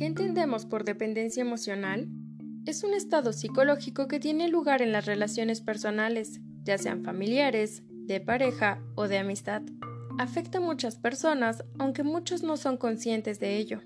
¿Qué entendemos por dependencia emocional? Es un estado psicológico que tiene lugar en las relaciones personales, ya sean familiares, de pareja o de amistad. Afecta a muchas personas, aunque muchos no son conscientes de ello.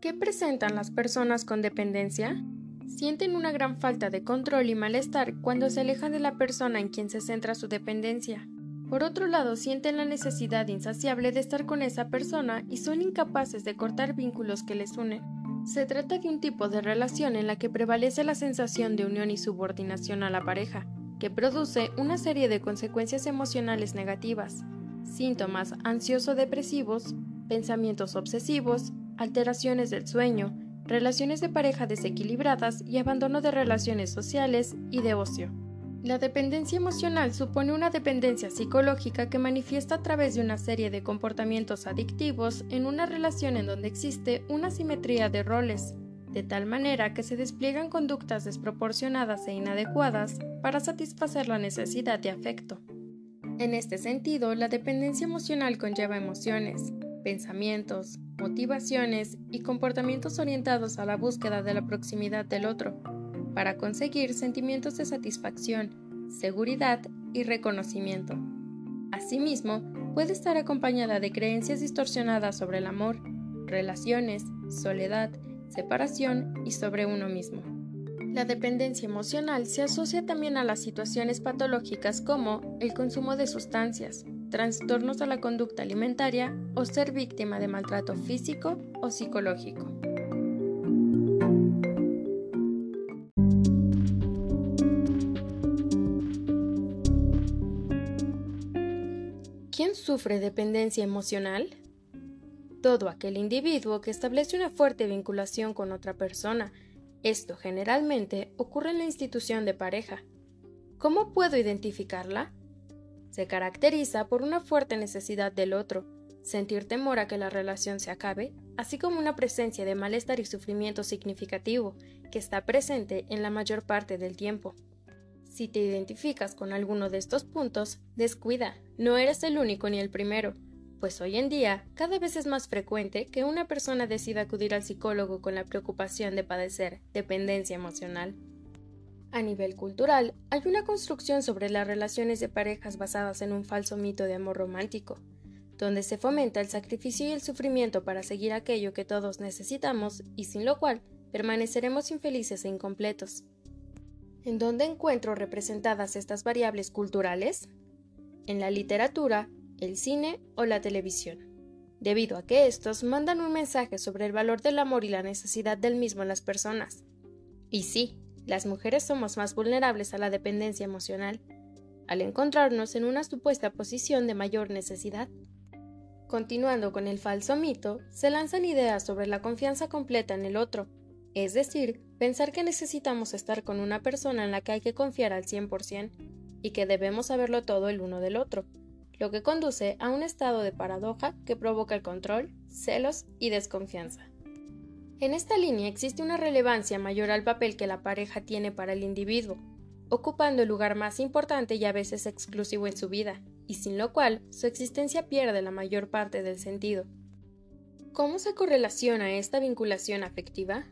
¿Qué presentan las personas con dependencia? Sienten una gran falta de control y malestar cuando se alejan de la persona en quien se centra su dependencia. Por otro lado, sienten la necesidad insaciable de estar con esa persona y son incapaces de cortar vínculos que les unen. Se trata de un tipo de relación en la que prevalece la sensación de unión y subordinación a la pareja, que produce una serie de consecuencias emocionales negativas, síntomas ansioso-depresivos, pensamientos obsesivos, alteraciones del sueño, relaciones de pareja desequilibradas y abandono de relaciones sociales y de ocio. La dependencia emocional supone una dependencia psicológica que manifiesta a través de una serie de comportamientos adictivos en una relación en donde existe una simetría de roles, de tal manera que se despliegan conductas desproporcionadas e inadecuadas para satisfacer la necesidad de afecto. En este sentido, la dependencia emocional conlleva emociones, pensamientos, motivaciones y comportamientos orientados a la búsqueda de la proximidad del otro, para conseguir sentimientos de satisfacción, seguridad y reconocimiento. Asimismo, puede estar acompañada de creencias distorsionadas sobre el amor, relaciones, soledad, separación y sobre uno mismo. La dependencia emocional se asocia también a las situaciones patológicas como el consumo de sustancias, trastornos a la conducta alimentaria o ser víctima de maltrato físico o psicológico. Sufre dependencia emocional? Todo aquel individuo que establece una fuerte vinculación con otra persona. Esto generalmente ocurre en la institución de pareja. ¿Cómo puedo identificarla? Se caracteriza por una fuerte necesidad del otro, sentir temor a que la relación se acabe, así como una presencia de malestar y sufrimiento significativo que está presente en la mayor parte del tiempo. Si te identificas con alguno de estos puntos, descuida, no eres el único ni el primero, pues hoy en día cada vez es más frecuente que una persona decida acudir al psicólogo con la preocupación de padecer dependencia emocional. A nivel cultural, hay una construcción sobre las relaciones de parejas basadas en un falso mito de amor romántico, donde se fomenta el sacrificio y el sufrimiento para seguir aquello que todos necesitamos y sin lo cual permaneceremos infelices e incompletos. ¿En dónde encuentro representadas estas variables culturales? En la literatura, el cine o la televisión, debido a que estos mandan un mensaje sobre el valor del amor y la necesidad del mismo en las personas. Y sí, las mujeres somos más vulnerables a la dependencia emocional, al encontrarnos en una supuesta posición de mayor necesidad. Continuando con el falso mito, se lanzan ideas sobre la confianza completa en el otro, es decir, pensar que necesitamos estar con una persona en la que hay que confiar al 100% y que debemos saberlo todo el uno del otro, lo que conduce a un estado de paradoja que provoca el control, celos y desconfianza. En esta línea existe una relevancia mayor al papel que la pareja tiene para el individuo, ocupando el lugar más importante y a veces exclusivo en su vida, y sin lo cual su existencia pierde la mayor parte del sentido. ¿Cómo se correlaciona esta vinculación afectiva?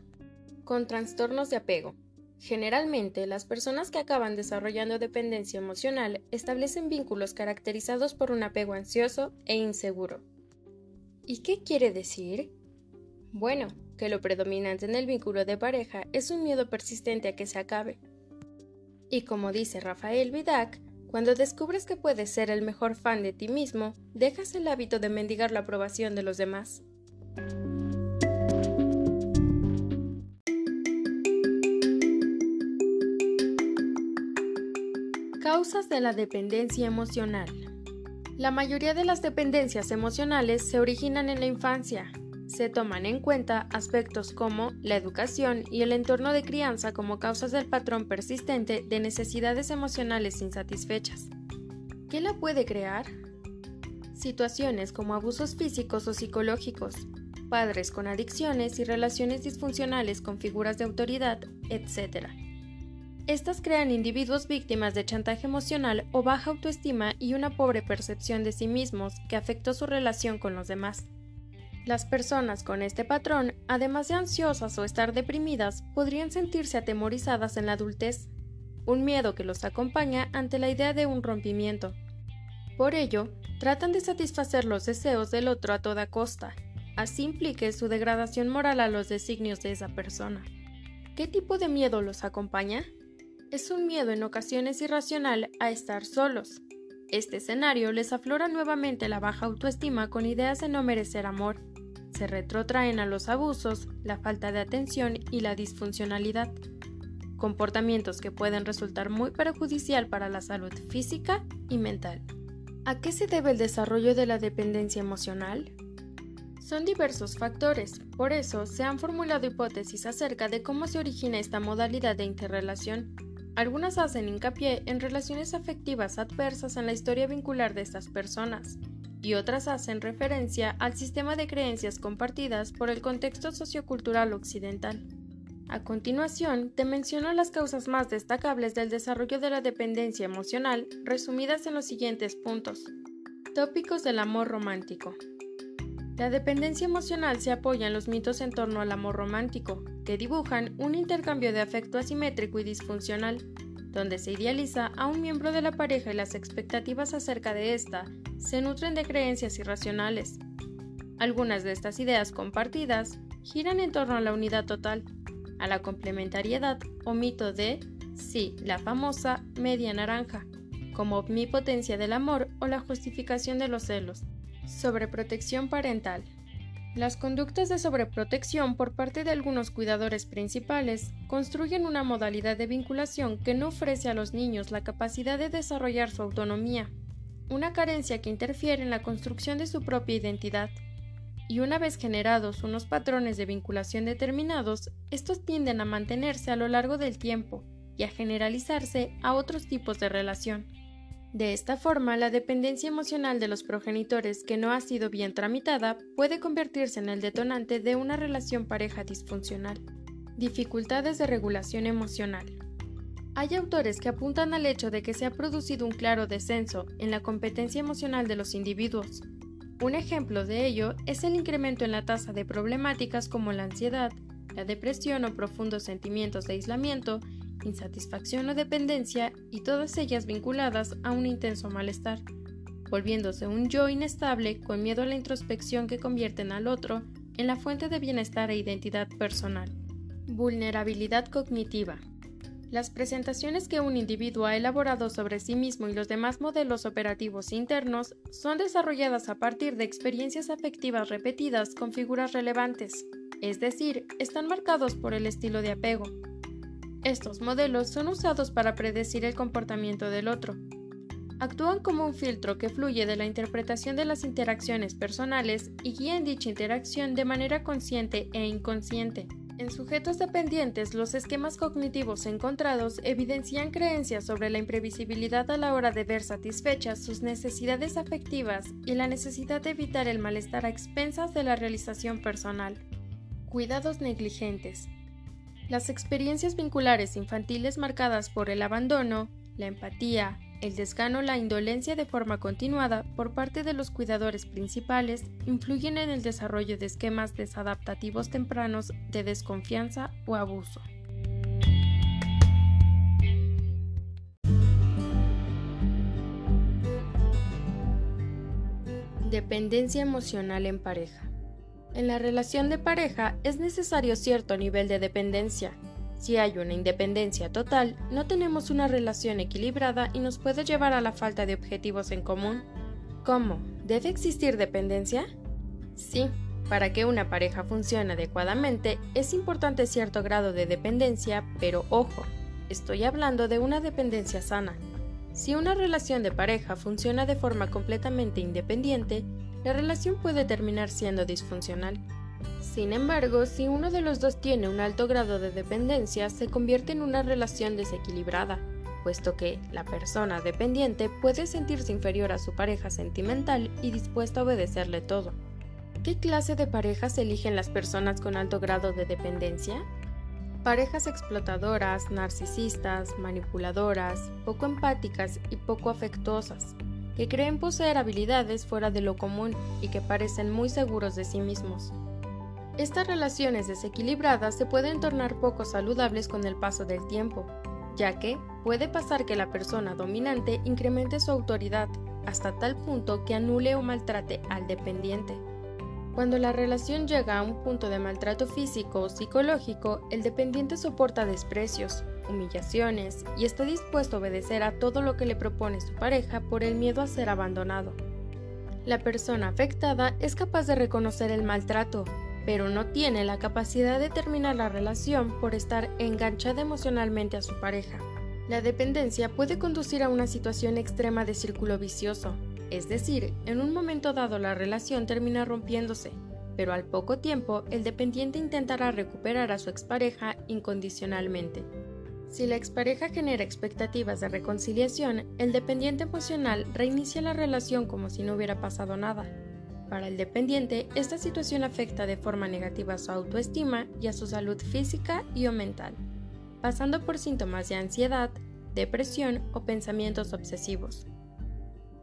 Con trastornos de apego. Generalmente, las personas que acaban desarrollando dependencia emocional establecen vínculos caracterizados por un apego ansioso e inseguro. ¿Y qué quiere decir? Bueno, que lo predominante en el vínculo de pareja es un miedo persistente a que se acabe. Y como dice Rafael Vidac, cuando descubres que puedes ser el mejor fan de ti mismo, dejas el hábito de mendigar la aprobación de los demás. Causas de la dependencia emocional. La mayoría de las dependencias emocionales se originan en la infancia, se toman en cuenta aspectos como la educación y el entorno de crianza como causas del patrón persistente de necesidades emocionales insatisfechas. ¿Qué la puede crear? Situaciones como abusos físicos o psicológicos, padres con adicciones y relaciones disfuncionales con figuras de autoridad, etc. Estas crean individuos víctimas de chantaje emocional o baja autoestima y una pobre percepción de sí mismos que afectó su relación con los demás. Las personas con este patrón, además de ansiosas o estar deprimidas, podrían sentirse atemorizadas en la adultez, un miedo que los acompaña ante la idea de un rompimiento. Por ello, tratan de satisfacer los deseos del otro a toda costa, así implique su degradación moral a los designios de esa persona. ¿Qué tipo de miedo los acompaña? Es un miedo en ocasiones irracional a estar solos. Este escenario les aflora nuevamente la baja autoestima con ideas de no merecer amor. Se retrotraen a los abusos, la falta de atención y la disfuncionalidad. Comportamientos que pueden resultar muy perjudicial para la salud física y mental. ¿A qué se debe el desarrollo de la dependencia emocional? Son diversos factores, por eso se han formulado hipótesis acerca de cómo se origina esta modalidad de interrelación. Algunas hacen hincapié en relaciones afectivas adversas en la historia vincular de estas personas, y otras hacen referencia al sistema de creencias compartidas por el contexto sociocultural occidental. A continuación, te menciono las causas más destacables del desarrollo de la dependencia emocional, resumidas en los siguientes puntos. Tópicos del amor romántico. La dependencia emocional se apoya en los mitos en torno al amor romántico, que dibujan un intercambio de afecto asimétrico y disfuncional, donde se idealiza a un miembro de la pareja y las expectativas acerca de ésta se nutren de creencias irracionales. Algunas de estas ideas compartidas giran en torno a la unidad total, a la complementariedad o mito de, sí, la famosa media naranja, como omnipotencia del amor o la justificación de los celos. Sobreprotección parental. Las conductas de sobreprotección por parte de algunos cuidadores principales construyen una modalidad de vinculación que no ofrece a los niños la capacidad de desarrollar su autonomía, una carencia que interfiere en la construcción de su propia identidad. Y una vez generados unos patrones de vinculación determinados, estos tienden a mantenerse a lo largo del tiempo y a generalizarse a otros tipos de relación. De esta forma, la dependencia emocional de los progenitores que no ha sido bien tramitada puede convertirse en el detonante de una relación pareja disfuncional. Dificultades de regulación emocional. Hay autores que apuntan al hecho de que se ha producido un claro descenso en la competencia emocional de los individuos. Un ejemplo de ello es el incremento en la tasa de problemáticas como la ansiedad, la depresión o profundos sentimientos de aislamiento insatisfacción o dependencia y todas ellas vinculadas a un intenso malestar, volviéndose un yo inestable con miedo a la introspección que convierten al otro en la fuente de bienestar e identidad personal. Vulnerabilidad cognitiva. Las presentaciones que un individuo ha elaborado sobre sí mismo y los demás modelos operativos internos son desarrolladas a partir de experiencias afectivas repetidas con figuras relevantes, es decir, están marcados por el estilo de apego, estos modelos son usados para predecir el comportamiento del otro. Actúan como un filtro que fluye de la interpretación de las interacciones personales y guía en dicha interacción de manera consciente e inconsciente. En sujetos dependientes, los esquemas cognitivos encontrados evidencian creencias sobre la imprevisibilidad a la hora de ver satisfechas sus necesidades afectivas y la necesidad de evitar el malestar a expensas de la realización personal. Cuidados negligentes. Las experiencias vinculares infantiles marcadas por el abandono, la empatía, el desgano, la indolencia de forma continuada por parte de los cuidadores principales influyen en el desarrollo de esquemas desadaptativos tempranos de desconfianza o abuso. Dependencia emocional en pareja. En la relación de pareja es necesario cierto nivel de dependencia. Si hay una independencia total, no tenemos una relación equilibrada y nos puede llevar a la falta de objetivos en común. ¿Cómo? ¿Debe existir dependencia? Sí, para que una pareja funcione adecuadamente es importante cierto grado de dependencia, pero ojo, estoy hablando de una dependencia sana. Si una relación de pareja funciona de forma completamente independiente, la relación puede terminar siendo disfuncional. Sin embargo, si uno de los dos tiene un alto grado de dependencia, se convierte en una relación desequilibrada, puesto que la persona dependiente puede sentirse inferior a su pareja sentimental y dispuesta a obedecerle todo. ¿Qué clase de parejas eligen las personas con alto grado de dependencia? Parejas explotadoras, narcisistas, manipuladoras, poco empáticas y poco afectuosas, que creen poseer habilidades fuera de lo común y que parecen muy seguros de sí mismos. Estas relaciones desequilibradas se pueden tornar poco saludables con el paso del tiempo, ya que puede pasar que la persona dominante incremente su autoridad hasta tal punto que anule o maltrate al dependiente. Cuando la relación llega a un punto de maltrato físico o psicológico, el dependiente soporta desprecios, humillaciones y está dispuesto a obedecer a todo lo que le propone su pareja por el miedo a ser abandonado. La persona afectada es capaz de reconocer el maltrato, pero no tiene la capacidad de terminar la relación por estar enganchada emocionalmente a su pareja. La dependencia puede conducir a una situación extrema de círculo vicioso, es decir, en un momento dado la relación termina rompiéndose, pero al poco tiempo el dependiente intentará recuperar a su expareja incondicionalmente. Si la expareja genera expectativas de reconciliación, el dependiente emocional reinicia la relación como si no hubiera pasado nada. Para el dependiente, esta situación afecta de forma negativa a su autoestima y a su salud física y o mental, pasando por síntomas de ansiedad, depresión o pensamientos obsesivos.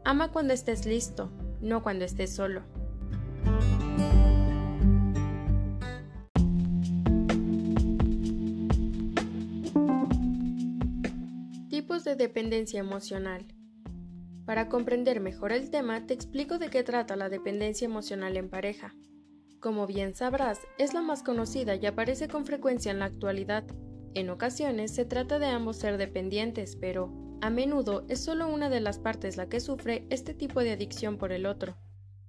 Ama cuando estés listo, no cuando estés solo. De dependencia emocional. Para comprender mejor el tema, te explico de qué trata la dependencia emocional en pareja. Como bien sabrás, es la más conocida y aparece con frecuencia en la actualidad. En ocasiones se trata de ambos ser dependientes, pero a menudo es solo una de las partes la que sufre este tipo de adicción por el otro.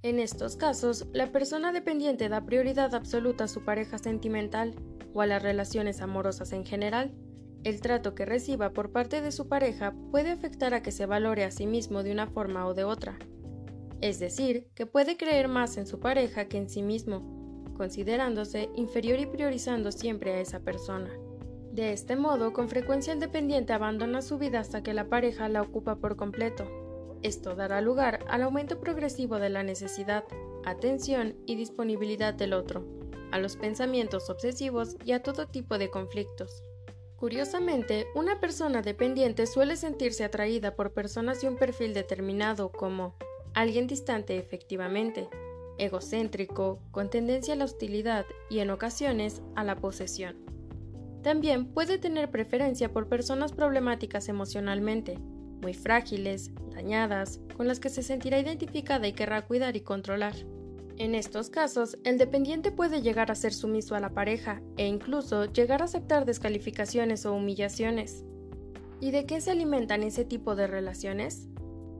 En estos casos, la persona dependiente da prioridad absoluta a su pareja sentimental o a las relaciones amorosas en general. El trato que reciba por parte de su pareja puede afectar a que se valore a sí mismo de una forma o de otra. Es decir, que puede creer más en su pareja que en sí mismo, considerándose inferior y priorizando siempre a esa persona. De este modo, con frecuencia el dependiente abandona su vida hasta que la pareja la ocupa por completo. Esto dará lugar al aumento progresivo de la necesidad, atención y disponibilidad del otro, a los pensamientos obsesivos y a todo tipo de conflictos. Curiosamente, una persona dependiente suele sentirse atraída por personas de un perfil determinado como alguien distante efectivamente, egocéntrico, con tendencia a la hostilidad y en ocasiones a la posesión. También puede tener preferencia por personas problemáticas emocionalmente, muy frágiles, dañadas, con las que se sentirá identificada y querrá cuidar y controlar. En estos casos, el dependiente puede llegar a ser sumiso a la pareja e incluso llegar a aceptar descalificaciones o humillaciones. ¿Y de qué se alimentan ese tipo de relaciones?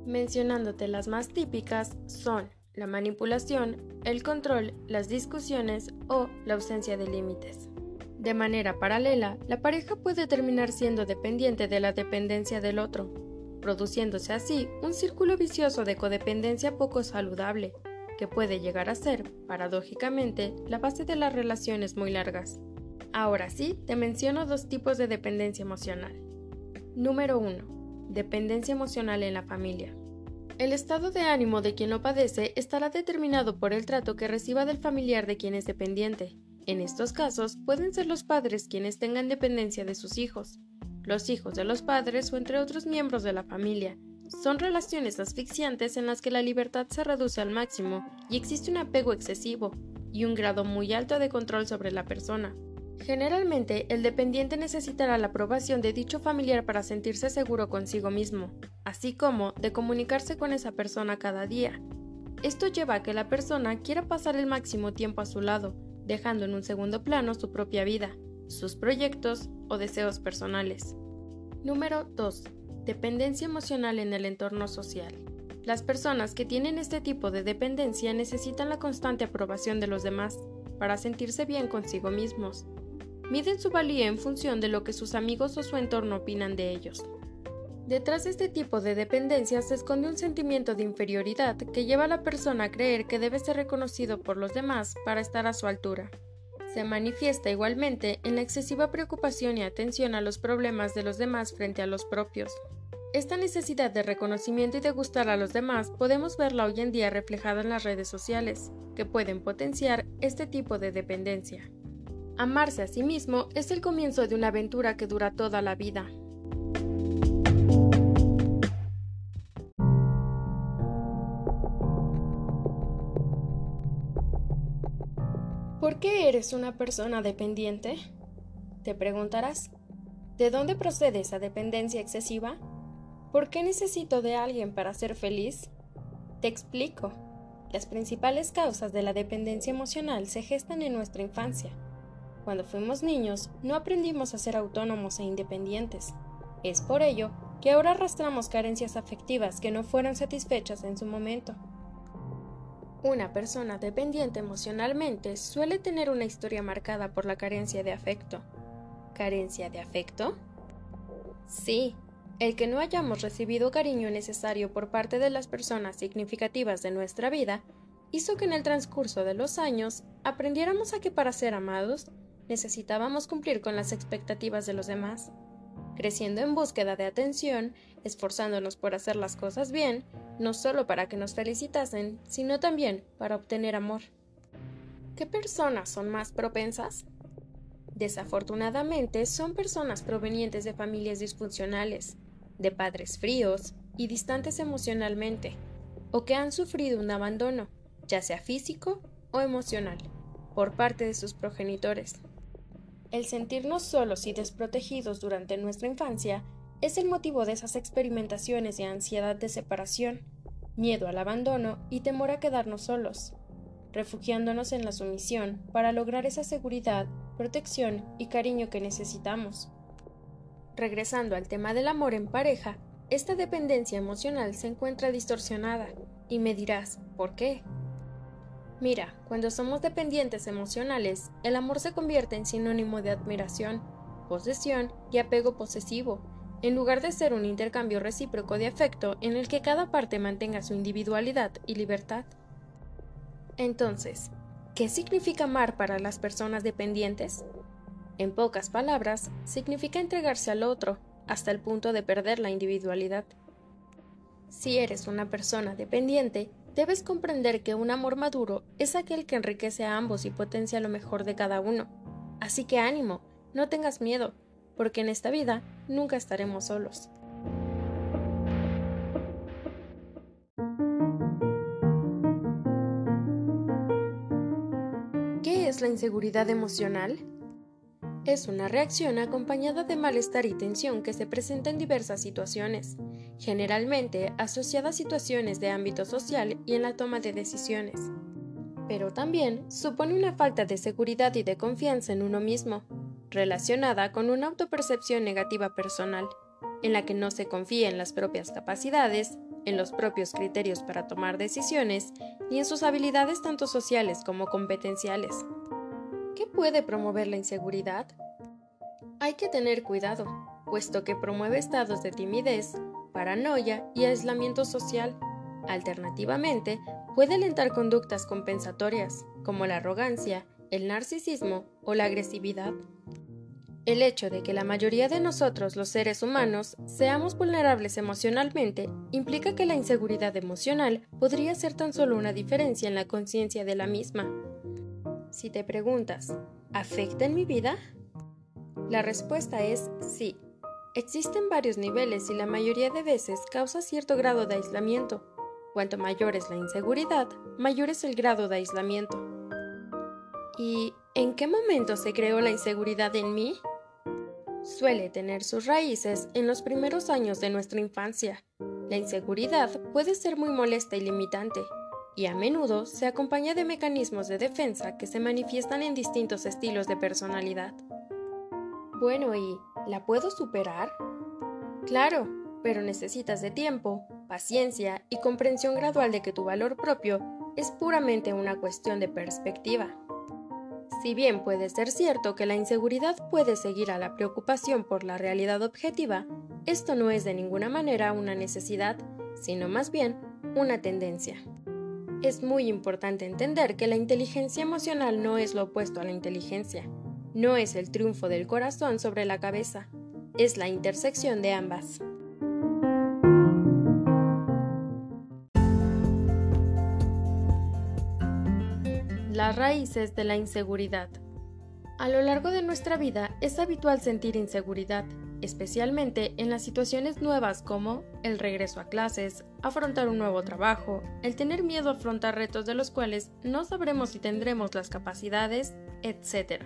Mencionándote las más típicas son la manipulación, el control, las discusiones o la ausencia de límites. De manera paralela, la pareja puede terminar siendo dependiente de la dependencia del otro, produciéndose así un círculo vicioso de codependencia poco saludable, puede llegar a ser, paradójicamente, la base de las relaciones muy largas. Ahora sí, te menciono dos tipos de dependencia emocional. Número 1. Dependencia emocional en la familia. El estado de ánimo de quien lo padece estará determinado por el trato que reciba del familiar de quien es dependiente, en estos casos pueden ser los padres quienes tengan dependencia de sus hijos, los hijos de los padres o entre otros miembros de la familia. Son relaciones asfixiantes en las que la libertad se reduce al máximo y existe un apego excesivo y un grado muy alto de control sobre la persona. Generalmente, el dependiente necesitará la aprobación de dicho familiar para sentirse seguro consigo mismo, así como de comunicarse con esa persona cada día. Esto lleva a que la persona quiera pasar el máximo tiempo a su lado, dejando en un segundo plano su propia vida, sus proyectos o deseos personales. Número 2. Dependencia emocional en el entorno social. Las personas que tienen este tipo de dependencia necesitan la constante aprobación de los demás para sentirse bien consigo mismos. Miden su valía en función de lo que sus amigos o su entorno opinan de ellos. Detrás de este tipo de dependencia se esconde un sentimiento de inferioridad que lleva a la persona a creer que debe ser reconocido por los demás para estar a su altura. Se manifiesta igualmente en la excesiva preocupación y atención a los problemas de los demás frente a los propios. Esta necesidad de reconocimiento y de gustar a los demás podemos verla hoy en día reflejada en las redes sociales, que pueden potenciar este tipo de dependencia. Amarse a sí mismo es el comienzo de una aventura que dura toda la vida. Eres una persona dependiente? Te preguntarás. ¿De dónde procede esa dependencia excesiva? ¿Por qué necesito de alguien para ser feliz? Te explico. Las principales causas de la dependencia emocional se gestan en nuestra infancia. Cuando fuimos niños, no aprendimos a ser autónomos e independientes. Es por ello que ahora arrastramos carencias afectivas que no fueron satisfechas en su momento. Una persona dependiente emocionalmente suele tener una historia marcada por la carencia de afecto. ¿Carencia de afecto? Sí, el que no hayamos recibido cariño necesario por parte de las personas significativas de nuestra vida hizo que en el transcurso de los años aprendiéramos a que para ser amados necesitábamos cumplir con las expectativas de los demás, creciendo en búsqueda de atención, esforzándonos por hacer las cosas bien, no solo para que nos felicitasen, sino también para obtener amor. ¿Qué personas son más propensas? Desafortunadamente son personas provenientes de familias disfuncionales, de padres fríos y distantes emocionalmente, o que han sufrido un abandono, ya sea físico o emocional, por parte de sus progenitores. El sentirnos solos y desprotegidos durante nuestra infancia es el motivo de esas experimentaciones de ansiedad de separación, miedo al abandono y temor a quedarnos solos, refugiándonos en la sumisión para lograr esa seguridad, protección y cariño que necesitamos. Regresando al tema del amor en pareja, esta dependencia emocional se encuentra distorsionada, y me dirás, ¿por qué? Mira, cuando somos dependientes emocionales, el amor se convierte en sinónimo de admiración, posesión y apego posesivo, en lugar de ser un intercambio recíproco de afecto en el que cada parte mantenga su individualidad y libertad. Entonces, ¿qué significa amar para las personas dependientes? En pocas palabras, significa entregarse al otro, hasta el punto de perder la individualidad. Si eres una persona dependiente, debes comprender que un amor maduro es aquel que enriquece a ambos y potencia lo mejor de cada uno. Así que ánimo, no tengas miedo, porque en esta vida nunca estaremos solos. ¿Qué es la inseguridad emocional? Es una reacción acompañada de malestar y tensión que se presenta en diversas situaciones, generalmente asociada a situaciones de ámbito social y en la toma de decisiones. Pero también supone una falta de seguridad y de confianza en uno mismo, relacionada con una autopercepción negativa personal, en la que no se confía en las propias capacidades, en los propios criterios para tomar decisiones, ni en sus habilidades tanto sociales como competenciales. ¿Qué puede promover la inseguridad? Hay que tener cuidado, puesto que promueve estados de timidez, paranoia y aislamiento social. Alternativamente, puede alentar conductas compensatorias, como la arrogancia, el narcisismo o la agresividad. El hecho de que la mayoría de nosotros, los seres humanos, seamos vulnerables emocionalmente, implica que la inseguridad emocional podría ser tan solo una diferencia en la conciencia de la misma. Si te preguntas, ¿afecta en mi vida? La respuesta es sí. Existen varios niveles y la mayoría de veces causa cierto grado de aislamiento. Cuanto mayor es la inseguridad, mayor es el grado de aislamiento. ¿Y en qué momento se creó la inseguridad en mí? Suele tener sus raíces en los primeros años de nuestra infancia. La inseguridad puede ser muy molesta y limitante, y a menudo se acompaña de mecanismos de defensa que se manifiestan en distintos estilos de personalidad. Bueno, ¿y la puedo superar? Claro, pero necesitas de tiempo, paciencia y comprensión gradual de que tu valor propio es puramente una cuestión de perspectiva. Si bien puede ser cierto que la inseguridad puede seguir a la preocupación por la realidad objetiva, esto no es de ninguna manera una necesidad, sino más bien una tendencia. Es muy importante entender que la inteligencia emocional no es lo opuesto a la inteligencia, no es el triunfo del corazón sobre la cabeza, es la intersección de ambas. Las raíces de la inseguridad. A lo largo de nuestra vida es habitual sentir inseguridad, especialmente en las situaciones nuevas como el regreso a clases, afrontar un nuevo trabajo, el tener miedo a afrontar retos de los cuales no sabremos si tendremos las capacidades, etc.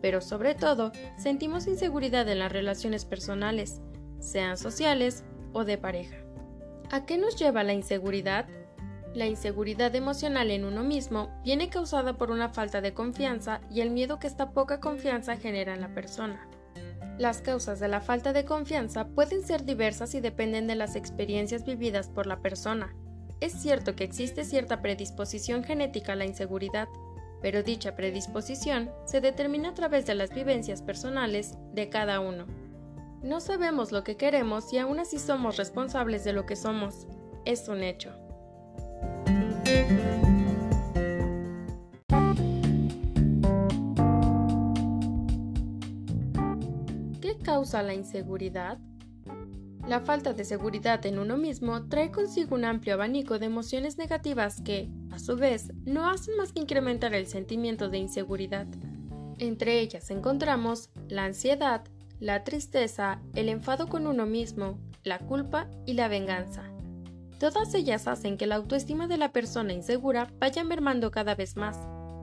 Pero sobre todo, sentimos inseguridad en las relaciones personales, sean sociales o de pareja. ¿A qué nos lleva la inseguridad? La inseguridad emocional en uno mismo viene causada por una falta de confianza y el miedo que esta poca confianza genera en la persona. Las causas de la falta de confianza pueden ser diversas y dependen de las experiencias vividas por la persona. Es cierto que existe cierta predisposición genética a la inseguridad, pero dicha predisposición se determina a través de las vivencias personales de cada uno. No sabemos lo que queremos y aún así somos responsables de lo que somos. Es un hecho. ¿Qué causa la inseguridad? La falta de seguridad en uno mismo trae consigo un amplio abanico de emociones negativas que, a su vez, no hacen más que incrementar el sentimiento de inseguridad. Entre ellas encontramos la ansiedad, la tristeza, el enfado con uno mismo, la culpa y la venganza. Todas ellas hacen que la autoestima de la persona insegura vaya mermando cada vez más,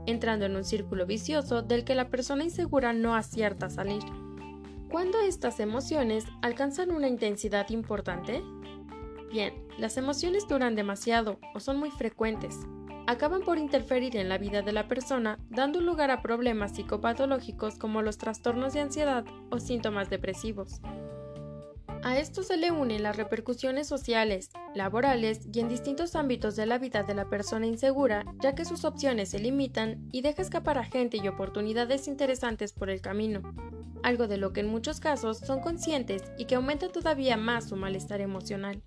entrando en un círculo vicioso del que la persona insegura no acierta a salir. ¿Cuándo estas emociones alcanzan una intensidad importante? Bien, las emociones duran demasiado o son muy frecuentes. Acaban por interferir en la vida de la persona, dando lugar a problemas psicopatológicos como los trastornos de ansiedad o síntomas depresivos. A esto se le unen las repercusiones sociales, laborales y en distintos ámbitos de la vida de la persona insegura, ya que sus opciones se limitan y deja escapar a gente y oportunidades interesantes por el camino, algo de lo que en muchos casos son conscientes y que aumenta todavía más su malestar emocional.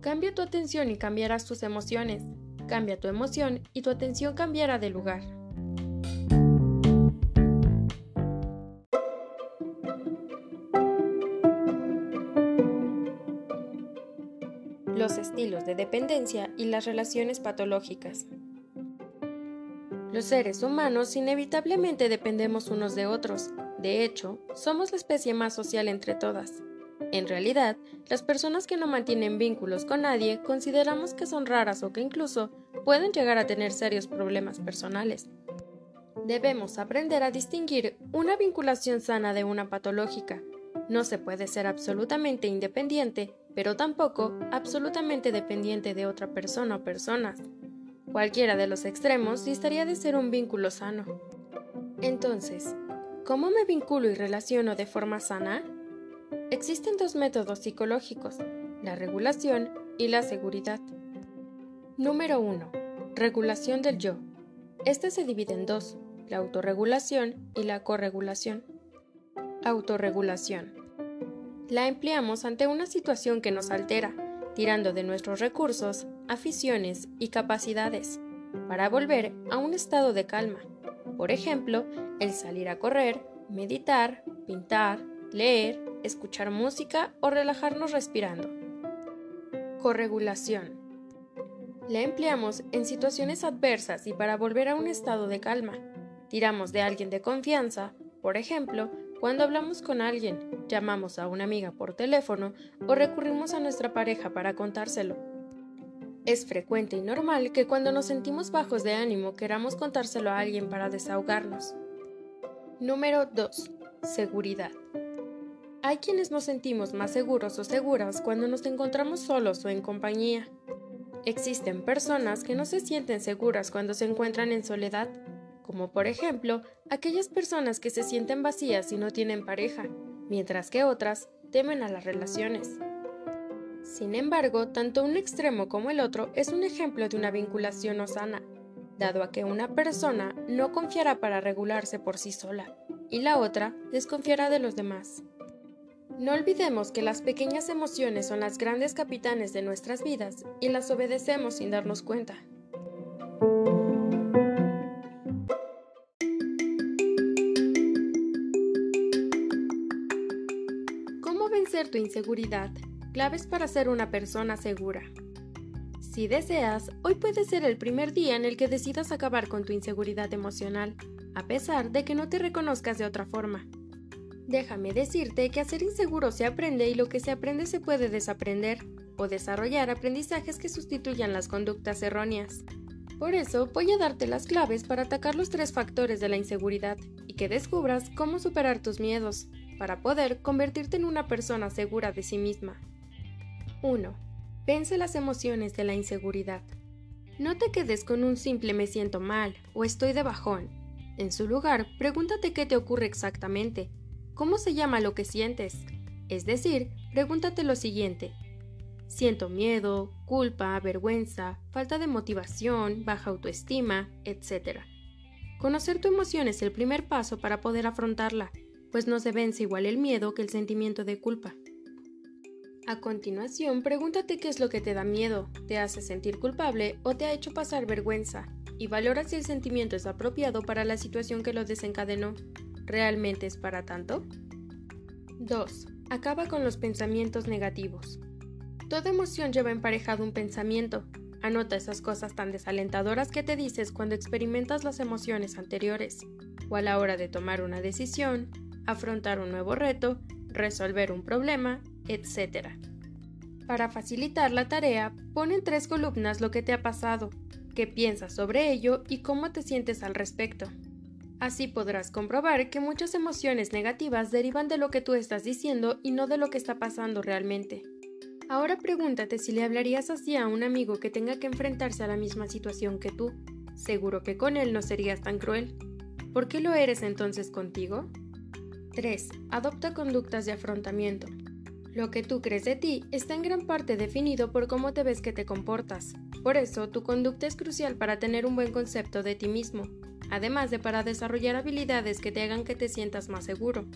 Cambia tu atención y cambiarás tus emociones. Cambia tu emoción y tu atención cambiará de lugar. Los estilos de dependencia y las relaciones patológicas. Los seres humanos inevitablemente dependemos unos de otros. De hecho, somos la especie más social entre todas. En realidad, las personas que no mantienen vínculos con nadie consideramos que son raras o que incluso pueden llegar a tener serios problemas personales. Debemos aprender a distinguir una vinculación sana de una patológica. No se puede ser absolutamente independiente pero tampoco absolutamente dependiente de otra persona o personas. Cualquiera de los extremos distaría de ser un vínculo sano. Entonces, ¿cómo me vinculo y relaciono de forma sana? Existen dos métodos psicológicos, la regulación y la seguridad. Número 1. Regulación del yo. Este se divide en dos, la autorregulación y la corregulación. Autorregulación la empleamos ante una situación que nos altera, tirando de nuestros recursos, aficiones y capacidades, para volver a un estado de calma. Por ejemplo, el salir a correr, meditar, pintar, leer, escuchar música o relajarnos respirando. Corregulación. La empleamos en situaciones adversas y para volver a un estado de calma. Tiramos de alguien de confianza, por ejemplo, cuando hablamos con alguien, llamamos a una amiga por teléfono o recurrimos a nuestra pareja para contárselo. Es frecuente y normal que cuando nos sentimos bajos de ánimo queramos contárselo a alguien para desahogarnos. Número 2. Seguridad. Hay quienes nos sentimos más seguros o seguras cuando nos encontramos solos o en compañía. Existen personas que no se sienten seguras cuando se encuentran en soledad como por ejemplo aquellas personas que se sienten vacías y no tienen pareja, mientras que otras temen a las relaciones. Sin embargo, tanto un extremo como el otro es un ejemplo de una vinculación no sana, dado a que una persona no confiará para regularse por sí sola, y la otra desconfiará de los demás. No olvidemos que las pequeñas emociones son las grandes capitanes de nuestras vidas y las obedecemos sin darnos cuenta. Tu inseguridad. Claves para ser una persona segura. Si deseas, hoy puede ser el primer día en el que decidas acabar con tu inseguridad emocional, a pesar de que no te reconozcas de otra forma. Déjame decirte que a ser inseguro se aprende y lo que se aprende se puede desaprender o desarrollar aprendizajes que sustituyan las conductas erróneas. Por eso voy a darte las claves para atacar los tres factores de la inseguridad y que descubras cómo superar tus miedos, para poder convertirte en una persona segura de sí misma. 1. Vence las emociones de la inseguridad. No te quedes con un simple me siento mal o estoy de bajón. En su lugar, pregúntate qué te ocurre exactamente, cómo se llama lo que sientes. Es decir, pregúntate lo siguiente, Siento miedo, culpa, vergüenza, falta de motivación, baja autoestima, etc. Conocer tu emoción es el primer paso para poder afrontarla, pues no se vence igual el miedo que el sentimiento de culpa. A continuación, pregúntate qué es lo que te da miedo, te hace sentir culpable o te ha hecho pasar vergüenza, y valora si el sentimiento es apropiado para la situación que lo desencadenó. ¿Realmente es para tanto? 2. Acaba con los pensamientos negativos. Toda emoción lleva emparejado un pensamiento. Anota esas cosas tan desalentadoras que te dices cuando experimentas las emociones anteriores, o a la hora de tomar una decisión, afrontar un nuevo reto, resolver un problema, etc. Para facilitar la tarea, pon en tres columnas lo que te ha pasado, qué piensas sobre ello y cómo te sientes al respecto. Así podrás comprobar que muchas emociones negativas derivan de lo que tú estás diciendo y no de lo que está pasando realmente. Ahora pregúntate si le hablarías así a un amigo que tenga que enfrentarse a la misma situación que tú. Seguro que con él no serías tan cruel. ¿Por qué lo eres entonces contigo? 3. Adopta conductas de afrontamiento. Lo que tú crees de ti está en gran parte definido por cómo te ves que te comportas. Por eso, tu conducta es crucial para tener un buen concepto de ti mismo, además de para desarrollar habilidades que te hagan que te sientas más seguro.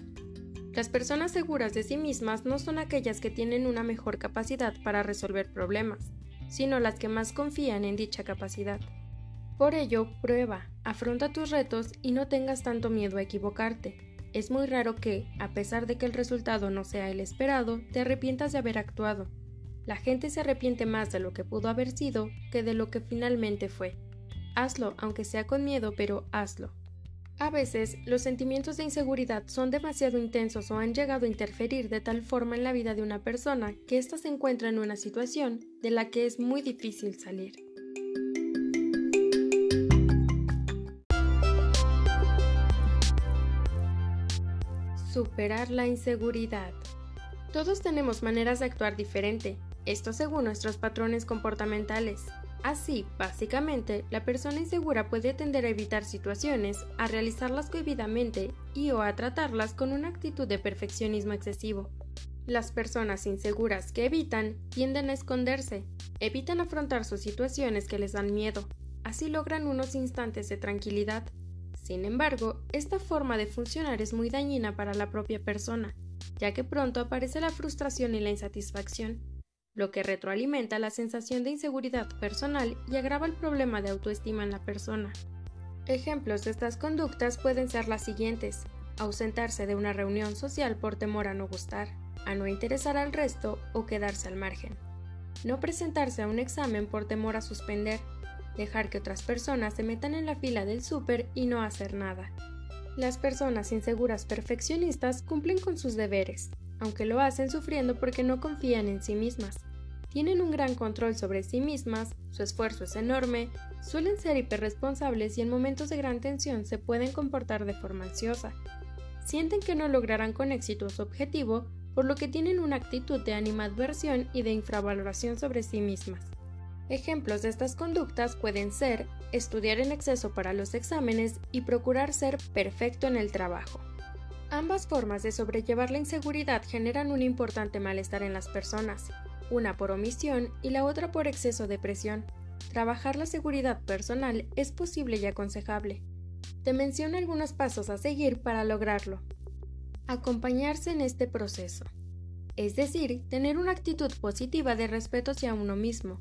Las personas seguras de sí mismas no son aquellas que tienen una mejor capacidad para resolver problemas, sino las que más confían en dicha capacidad. Por ello, prueba, afronta tus retos y no tengas tanto miedo a equivocarte. Es muy raro que, a pesar de que el resultado no sea el esperado, te arrepientas de haber actuado. La gente se arrepiente más de lo que pudo haber sido que de lo que finalmente fue. Hazlo, aunque sea con miedo, pero hazlo. A veces, los sentimientos de inseguridad son demasiado intensos o han llegado a interferir de tal forma en la vida de una persona que ésta se encuentra en una situación de la que es muy difícil salir. Superar la inseguridad. Todos tenemos maneras de actuar diferente, esto según nuestros patrones comportamentales. Así, básicamente, la persona insegura puede tender a evitar situaciones, a realizarlas cohibidamente y o a tratarlas con una actitud de perfeccionismo excesivo. Las personas inseguras que evitan tienden a esconderse, evitan afrontar sus situaciones que les dan miedo, así logran unos instantes de tranquilidad. Sin embargo, esta forma de funcionar es muy dañina para la propia persona, ya que pronto aparece la frustración y la insatisfacción lo que retroalimenta la sensación de inseguridad personal y agrava el problema de autoestima en la persona. Ejemplos de estas conductas pueden ser las siguientes. Ausentarse de una reunión social por temor a no gustar, a no interesar al resto o quedarse al margen. No presentarse a un examen por temor a suspender, dejar que otras personas se metan en la fila del súper y no hacer nada. Las personas inseguras perfeccionistas cumplen con sus deberes, aunque lo hacen sufriendo porque no confían en sí mismas. Tienen un gran control sobre sí mismas, su esfuerzo es enorme, suelen ser hiperresponsables y en momentos de gran tensión se pueden comportar de forma ansiosa. Sienten que no lograrán con éxito su objetivo, por lo que tienen una actitud de animadversión y de infravaloración sobre sí mismas. Ejemplos de estas conductas pueden ser estudiar en exceso para los exámenes y procurar ser perfecto en el trabajo. Ambas formas de sobrellevar la inseguridad generan un importante malestar en las personas, una por omisión y la otra por exceso de presión. Trabajar la seguridad personal es posible y aconsejable. Te menciono algunos pasos a seguir para lograrlo. Acompañarse en este proceso. Es decir, tener una actitud positiva de respeto hacia uno mismo.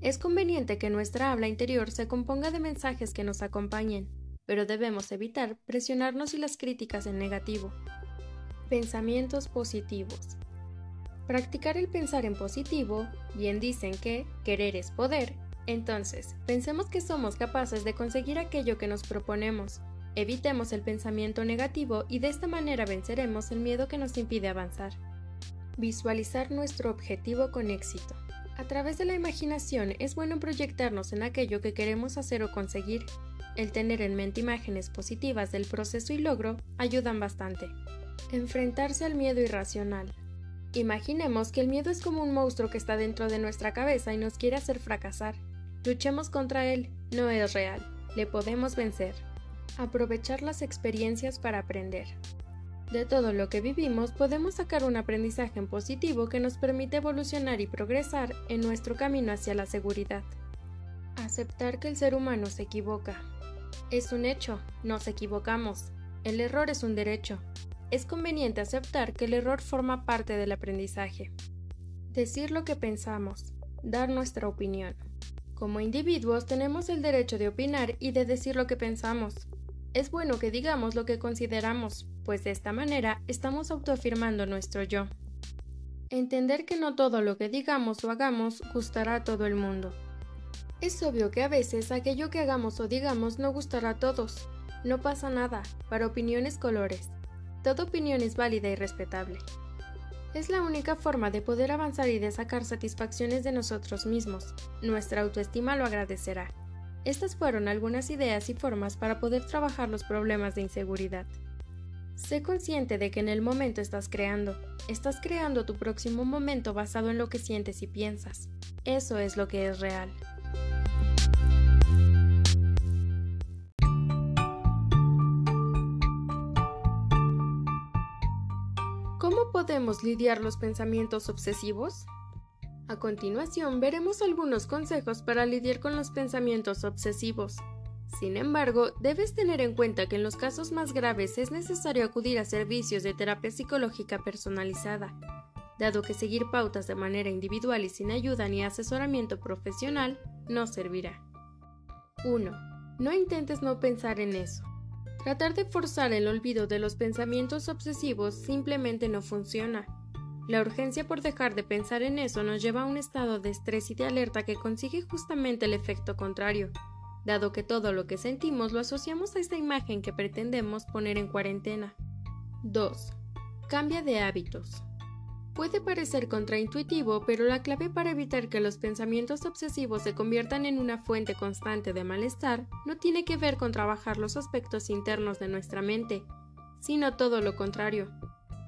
Es conveniente que nuestra habla interior se componga de mensajes que nos acompañen, pero debemos evitar presionarnos y las críticas en negativo. Pensamientos positivos. practicar el pensar en positivo, bien dicen que querer es poder, entonces, pensemos que somos capaces de conseguir aquello que nos proponemos. Evitemos el pensamiento negativo y de esta manera venceremos el miedo que nos impide avanzar. Visualizar nuestro objetivo con éxito. A través de la imaginación es bueno proyectarnos en aquello que queremos hacer o conseguir. El tener en mente imágenes positivas del proceso y logro ayudan bastante. Enfrentarse al miedo irracional. Imaginemos que el miedo es como un monstruo que está dentro de nuestra cabeza y nos quiere hacer fracasar. Luchemos contra él, no es real, le podemos vencer. Aprovechar las experiencias para aprender. De todo lo que vivimos podemos sacar un aprendizaje en positivo que nos permite evolucionar y progresar en nuestro camino hacia la seguridad. Aceptar que el ser humano se equivoca. Es un hecho, nos equivocamos. El error es un derecho, es conveniente aceptar que el error forma parte del aprendizaje. Decir lo que pensamos, dar nuestra opinión. Como individuos tenemos el derecho de opinar y de decir lo que pensamos. Es bueno que digamos lo que consideramos, pues de esta manera estamos autoafirmando nuestro yo. Entender que no todo lo que digamos o hagamos gustará a todo el mundo. Es obvio que a veces aquello que hagamos o digamos no gustará a todos. No pasa nada, para opiniones colores. Toda opinión es válida y respetable. Es la única forma de poder avanzar y de sacar satisfacciones de nosotros mismos. Nuestra autoestima lo agradecerá. Estas fueron algunas ideas y formas para poder trabajar los problemas de inseguridad. Sé consciente de que en el momento estás creando. Estás creando tu próximo momento basado en lo que sientes y piensas. Eso es lo que es real. ¿Cómo podemos lidiar los pensamientos obsesivos? A continuación veremos algunos consejos para lidiar con los pensamientos obsesivos. Sin embargo, debes tener en cuenta que en los casos más graves es necesario acudir a servicios de terapia psicológica personalizada, dado que seguir pautas de manera individual y sin ayuda ni asesoramiento profesional no servirá. 1. No intentes no pensar en eso. Tratar de forzar el olvido de los pensamientos obsesivos simplemente no funciona. La urgencia por dejar de pensar en eso nos lleva a un estado de estrés y de alerta que consigue justamente el efecto contrario, dado que todo lo que sentimos lo asociamos a esta imagen que pretendemos poner en cuarentena. 2. Cambia de hábitos. Puede parecer contraintuitivo, pero la clave para evitar que los pensamientos obsesivos se conviertan en una fuente constante de malestar no tiene que ver con trabajar los aspectos internos de nuestra mente, sino todo lo contrario.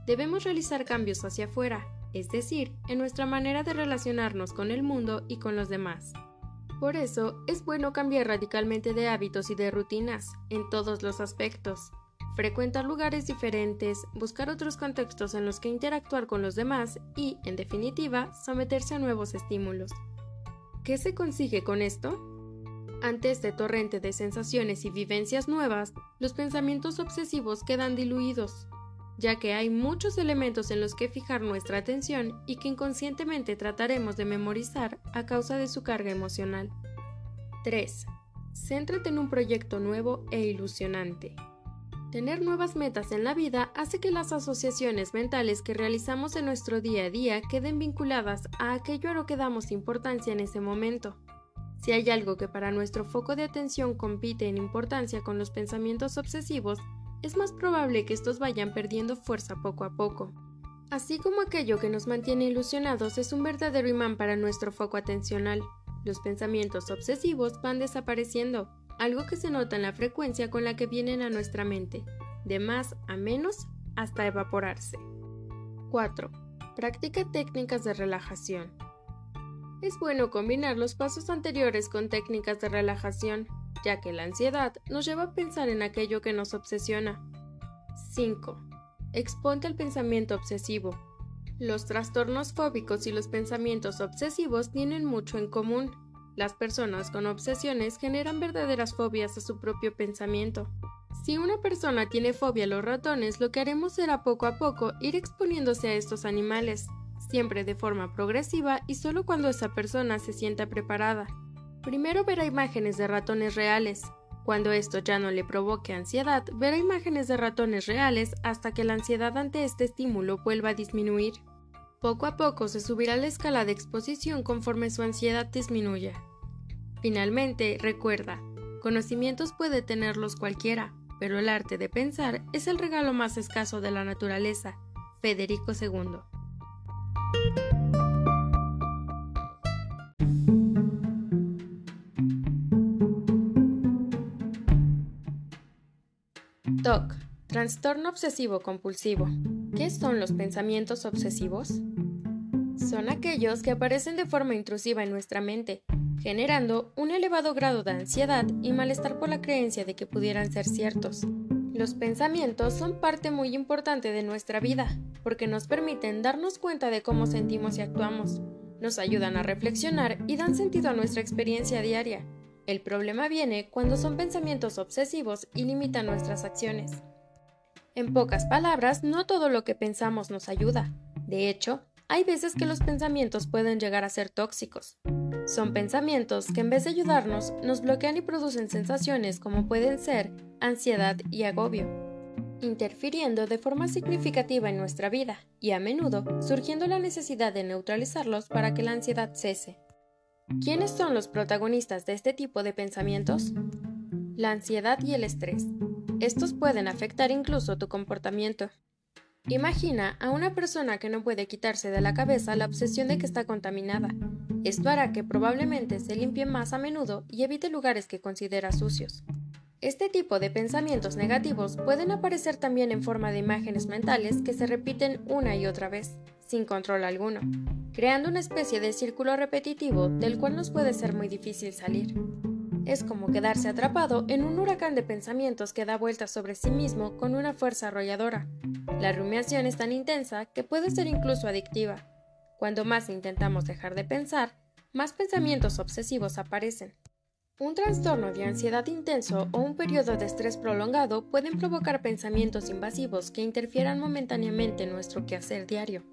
Debemos realizar cambios hacia afuera, es decir, en nuestra manera de relacionarnos con el mundo y con los demás. Por eso, es bueno cambiar radicalmente de hábitos y de rutinas, en todos los aspectos, frecuentar lugares diferentes, buscar otros contextos en los que interactuar con los demás y, en definitiva, someterse a nuevos estímulos. ¿Qué se consigue con esto? Ante este torrente de sensaciones y vivencias nuevas, los pensamientos obsesivos quedan diluidos, ya que hay muchos elementos en los que fijar nuestra atención y que inconscientemente trataremos de memorizar a causa de su carga emocional. 3. Céntrate en un proyecto nuevo e ilusionante. Tener nuevas metas en la vida hace que las asociaciones mentales que realizamos en nuestro día a día queden vinculadas a aquello a lo que damos importancia en ese momento. Si hay algo que para nuestro foco de atención compite en importancia con los pensamientos obsesivos, es más probable que estos vayan perdiendo fuerza poco a poco. Así como aquello que nos mantiene ilusionados es un verdadero imán para nuestro foco atencional, los pensamientos obsesivos van desapareciendo, algo que se nota en la frecuencia con la que vienen a nuestra mente, de más a menos hasta evaporarse. 4. Practica técnicas de relajación. Es bueno combinar los pasos anteriores con técnicas de relajación, ya que la ansiedad nos lleva a pensar en aquello que nos obsesiona. 5. Exponte al pensamiento obsesivo. Los trastornos fóbicos y los pensamientos obsesivos tienen mucho en común, las personas con obsesiones generan verdaderas fobias a su propio pensamiento. Si una persona tiene fobia a los ratones, lo que haremos será poco a poco ir exponiéndose a estos animales, siempre de forma progresiva y solo cuando esa persona se sienta preparada. Primero verá imágenes de ratones reales. Cuando esto ya no le provoque ansiedad, verá imágenes de ratones reales hasta que la ansiedad ante este estímulo vuelva a disminuir. Poco a poco se subirá la escala de exposición conforme su ansiedad disminuya. Finalmente, recuerda, conocimientos puede tenerlos cualquiera, pero el arte de pensar es el regalo más escaso de la naturaleza. Federico II. TOC. Trastorno obsesivo compulsivo. ¿Qué son los pensamientos obsesivos? Son aquellos que aparecen de forma intrusiva en nuestra mente, generando un elevado grado de ansiedad y malestar por la creencia de que pudieran ser ciertos. Los pensamientos son parte muy importante de nuestra vida, porque nos permiten darnos cuenta de cómo sentimos y actuamos, nos ayudan a reflexionar y dan sentido a nuestra experiencia diaria. El problema viene cuando son pensamientos obsesivos y limitan nuestras acciones. En pocas palabras, no todo lo que pensamos nos ayuda. De hecho, hay veces que los pensamientos pueden llegar a ser tóxicos. Son pensamientos que en vez de ayudarnos, nos bloquean y producen sensaciones como pueden ser ansiedad y agobio, interfiriendo de forma significativa en nuestra vida y a menudo surgiendo la necesidad de neutralizarlos para que la ansiedad cese. ¿Quiénes son los protagonistas de este tipo de pensamientos? La ansiedad y el estrés. Estos pueden afectar incluso tu comportamiento. Imagina a una persona que no puede quitarse de la cabeza la obsesión de que está contaminada. Esto hará que probablemente se limpie más a menudo y evite lugares que considera sucios. Este tipo de pensamientos negativos pueden aparecer también en forma de imágenes mentales que se repiten una y otra vez, sin control alguno, creando una especie de círculo repetitivo del cual nos puede ser muy difícil salir. Es como quedarse atrapado en un huracán de pensamientos que da vueltas sobre sí mismo con una fuerza arrolladora. La rumiación es tan intensa que puede ser incluso adictiva. Cuando más intentamos dejar de pensar, más pensamientos obsesivos aparecen. Un trastorno de ansiedad intenso o un periodo de estrés prolongado pueden provocar pensamientos invasivos que interfieran momentáneamente en nuestro quehacer diario.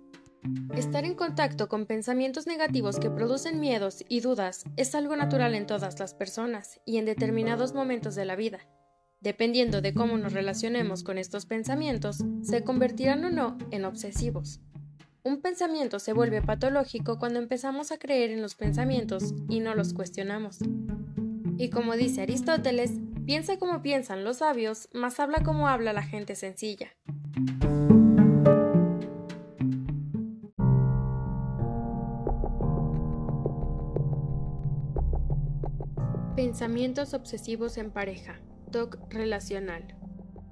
Estar en contacto con pensamientos negativos que producen miedos y dudas es algo natural en todas las personas y en determinados momentos de la vida. Dependiendo de cómo nos relacionemos con estos pensamientos, se convertirán o no en obsesivos. Un pensamiento se vuelve patológico cuando empezamos a creer en los pensamientos y no los cuestionamos. Y como dice Aristóteles, piensa como piensan los sabios, más habla como habla la gente sencilla. Pensamientos obsesivos en pareja. TOC relacional.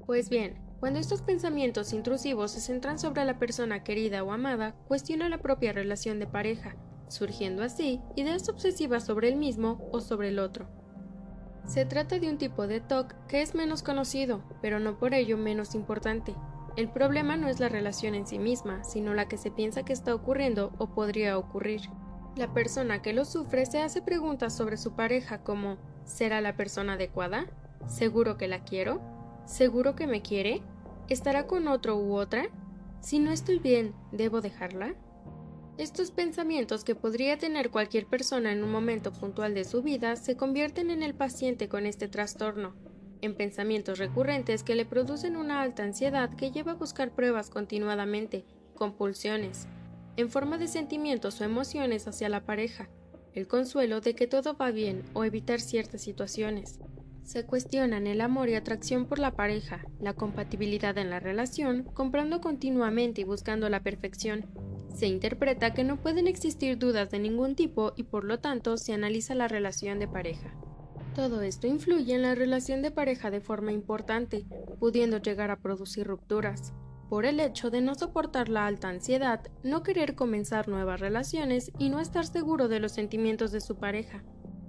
Pues bien, cuando estos pensamientos intrusivos se centran sobre la persona querida o amada, cuestiona la propia relación de pareja, surgiendo así ideas obsesivas sobre el mismo o sobre el otro. Se trata de un tipo de TOC que es menos conocido, pero no por ello menos importante. El problema no es la relación en sí misma, sino la que se piensa que está ocurriendo o podría ocurrir. La persona que lo sufre se hace preguntas sobre su pareja como ¿será la persona adecuada? ¿Seguro que la quiero? ¿Seguro que me quiere? ¿Estará con otro u otra? Si no estoy bien, ¿debo dejarla? Estos pensamientos que podría tener cualquier persona en un momento puntual de su vida se convierten en el paciente con este trastorno, en pensamientos recurrentes que le producen una alta ansiedad que lleva a buscar pruebas continuadamente, compulsiones, en forma de sentimientos o emociones hacia la pareja, el consuelo de que todo va bien o evitar ciertas situaciones. Se cuestionan el amor y atracción por la pareja, la compatibilidad en la relación, comprando continuamente y buscando la perfección. Se interpreta que no pueden existir dudas de ningún tipo y por lo tanto se analiza la relación de pareja. Todo esto influye en la relación de pareja de forma importante, pudiendo llegar a producir rupturas por el hecho de no soportar la alta ansiedad, no querer comenzar nuevas relaciones y no estar seguro de los sentimientos de su pareja.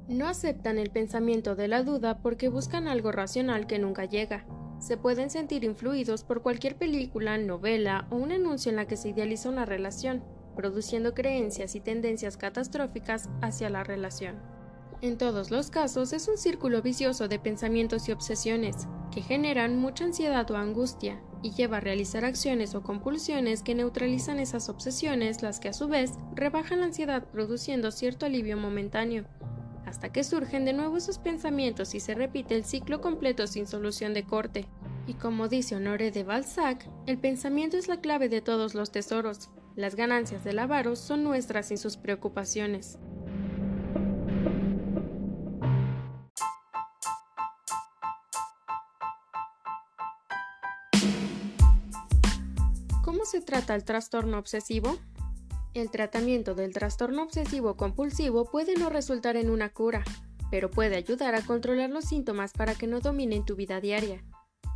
No aceptan el pensamiento de la duda porque buscan algo racional que nunca llega. Se pueden sentir influidos por cualquier película, novela o un anuncio en la que se idealiza una relación, produciendo creencias y tendencias catastróficas hacia la relación. En todos los casos es un círculo vicioso de pensamientos y obsesiones, que generan mucha ansiedad o angustia, y lleva a realizar acciones o compulsiones que neutralizan esas obsesiones, las que a su vez rebajan la ansiedad produciendo cierto alivio momentáneo, hasta que surgen de nuevo esos pensamientos y se repite el ciclo completo sin solución de corte. Y como dice Honoré de Balzac, el pensamiento es la clave de todos los tesoros. Las ganancias del avaro son nuestras sin sus preocupaciones. Trata el trastorno obsesivo? El tratamiento del trastorno obsesivo compulsivo puede no resultar en una cura, pero puede ayudar a controlar los síntomas para que no dominen tu vida diaria.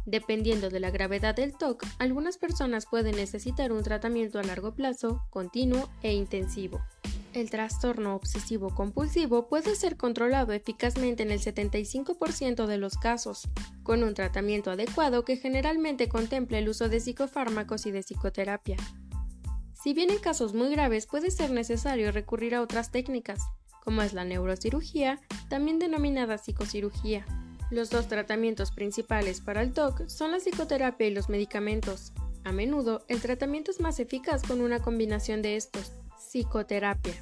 Dependiendo de la gravedad del TOC, algunas personas pueden necesitar un tratamiento a largo plazo, continuo e intensivo. El trastorno obsesivo compulsivo puede ser controlado eficazmente en el 75% de los casos, con un tratamiento adecuado que generalmente contempla el uso de psicofármacos y de psicoterapia. Si bien en casos muy graves puede ser necesario recurrir a otras técnicas, como es la neurocirugía, también denominada psicocirugía. Los dos tratamientos principales para el TOC son la psicoterapia y los medicamentos. A menudo, el tratamiento es más eficaz con una combinación de estos. Psicoterapia.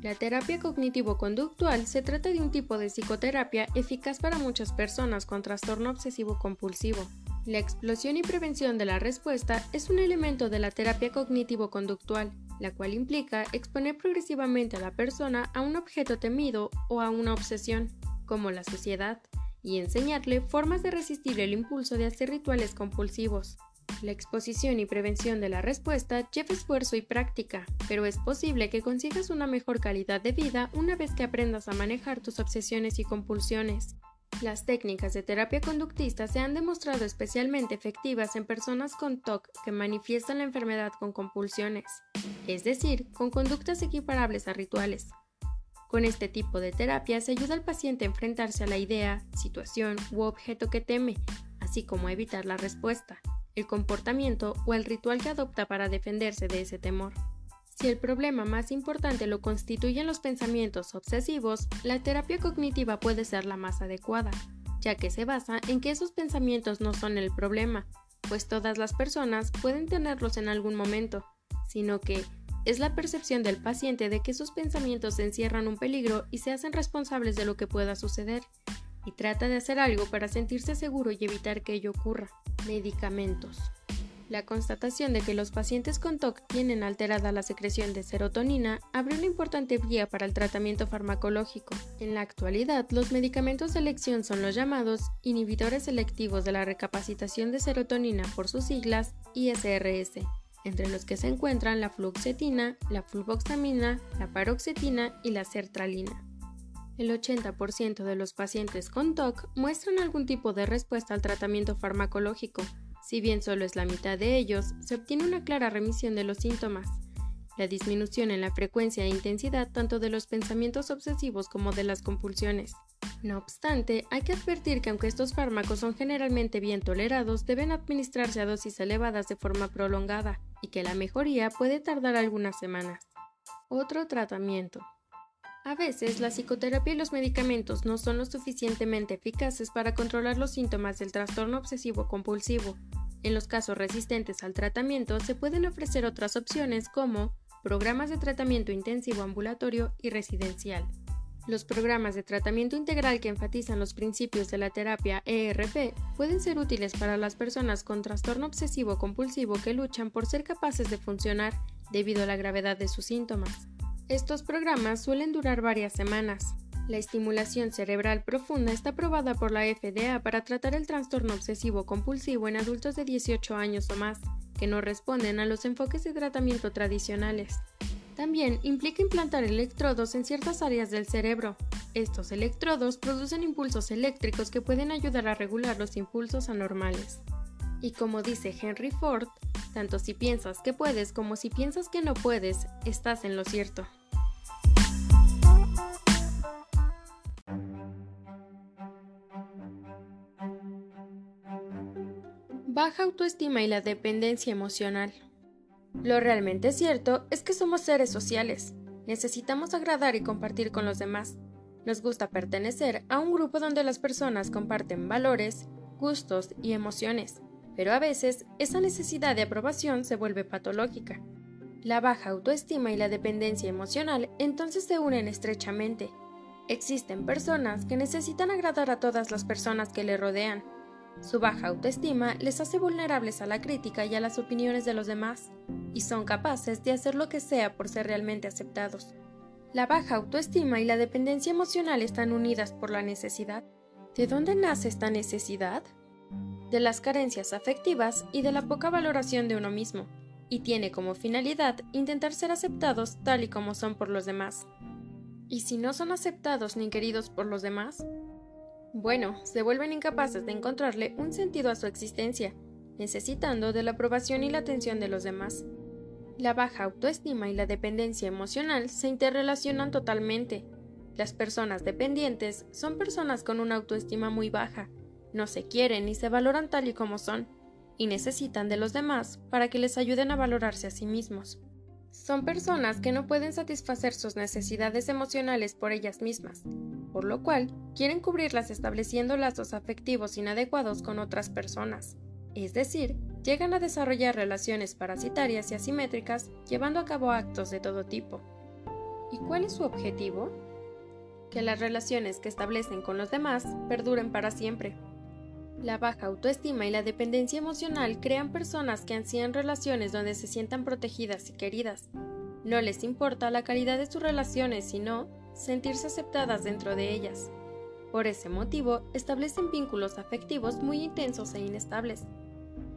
La terapia cognitivo-conductual se trata de un tipo de psicoterapia eficaz para muchas personas con trastorno obsesivo-compulsivo. La explosión y prevención de la respuesta es un elemento de la terapia cognitivo-conductual la cual implica exponer progresivamente a la persona a un objeto temido o a una obsesión, como la suciedad, y enseñarle formas de resistir el impulso de hacer rituales compulsivos. La exposición y prevención de la respuesta lleva esfuerzo y práctica, pero es posible que consigas una mejor calidad de vida una vez que aprendas a manejar tus obsesiones y compulsiones. Las técnicas de terapia conductista se han demostrado especialmente efectivas en personas con TOC que manifiestan la enfermedad con compulsiones, es decir, con conductas equiparables a rituales. Con este tipo de terapia se ayuda al paciente a enfrentarse a la idea, situación u objeto que teme, así como a evitar la respuesta, el comportamiento o el ritual que adopta para defenderse de ese temor. Si el problema más importante lo constituyen los pensamientos obsesivos, la terapia cognitiva puede ser la más adecuada, ya que se basa en que esos pensamientos no son el problema, pues todas las personas pueden tenerlos en algún momento, sino que es la percepción del paciente de que esos pensamientos encierran un peligro y se hacen responsables de lo que pueda suceder, y trata de hacer algo para sentirse seguro y evitar que ello ocurra. Medicamentos. La constatación de que los pacientes con TOC tienen alterada la secreción de serotonina abre una importante vía para el tratamiento farmacológico. En la actualidad, los medicamentos de elección son los llamados inhibidores selectivos de la recapacitación de serotonina por sus siglas ISRS, entre los que se encuentran la fluoxetina, la fluvoxamina, la paroxetina y la sertralina. El 80% de los pacientes con TOC muestran algún tipo de respuesta al tratamiento farmacológico, si bien solo es la mitad de ellos, se obtiene una clara remisión de los síntomas. La disminución en la frecuencia e intensidad tanto de los pensamientos obsesivos como de las compulsiones. No obstante, hay que advertir que aunque estos fármacos son generalmente bien tolerados, deben administrarse a dosis elevadas de forma prolongada y que la mejoría puede tardar algunas semanas. Otro tratamiento. A veces, la psicoterapia y los medicamentos no son lo suficientemente eficaces para controlar los síntomas del trastorno obsesivo compulsivo. En los casos resistentes al tratamiento se pueden ofrecer otras opciones como programas de tratamiento intensivo ambulatorio y residencial. Los programas de tratamiento integral que enfatizan los principios de la terapia ERP pueden ser útiles para las personas con trastorno obsesivo compulsivo que luchan por ser capaces de funcionar debido a la gravedad de sus síntomas. Estos programas suelen durar varias semanas. La estimulación cerebral profunda está aprobada por la FDA para tratar el trastorno obsesivo compulsivo en adultos de 18 años o más, que no responden a los enfoques de tratamiento tradicionales. También implica implantar electrodos en ciertas áreas del cerebro. Estos electrodos producen impulsos eléctricos que pueden ayudar a regular los impulsos anormales. Y como dice Henry Ford, tanto si piensas que puedes como si piensas que no puedes, estás en lo cierto. Baja autoestima y la dependencia emocional. Lo realmente cierto es que somos seres sociales. Necesitamos agradar y compartir con los demás. Nos gusta pertenecer a un grupo donde las personas comparten valores, gustos y emociones, pero a veces esa necesidad de aprobación se vuelve patológica. La baja autoestima y la dependencia emocional entonces se unen estrechamente. Existen personas que necesitan agradar a todas las personas que le rodean, Su baja autoestima les hace vulnerables a la crítica y a las opiniones de los demás, y son capaces de hacer lo que sea por ser realmente aceptados. La baja autoestima y la dependencia emocional están unidas por la necesidad. ¿De dónde nace esta necesidad? De las carencias afectivas y de la poca valoración de uno mismo, y tiene como finalidad intentar ser aceptados tal y como son por los demás. ¿Y si no son aceptados ni queridos por los demás? Bueno, se vuelven incapaces de encontrarle un sentido a su existencia, necesitando de la aprobación y la atención de los demás. La baja autoestima y la dependencia emocional se interrelacionan totalmente. Las personas dependientes son personas con una autoestima muy baja, no se quieren ni se valoran tal y como son, y necesitan de los demás para que les ayuden a valorarse a sí mismos. Son personas que no pueden satisfacer sus necesidades emocionales por ellas mismas, por lo cual quieren cubrirlas estableciendo lazos afectivos inadecuados con otras personas. Es decir, llegan a desarrollar relaciones parasitarias y asimétricas llevando a cabo actos de todo tipo. ¿Y cuál es su objetivo? Que las relaciones que establecen con los demás perduren para siempre. La baja autoestima y la dependencia emocional crean personas que ansían relaciones donde se sientan protegidas y queridas. No les importa la calidad de sus relaciones, sino sentirse aceptadas dentro de ellas. Por ese motivo, establecen vínculos afectivos muy intensos e inestables.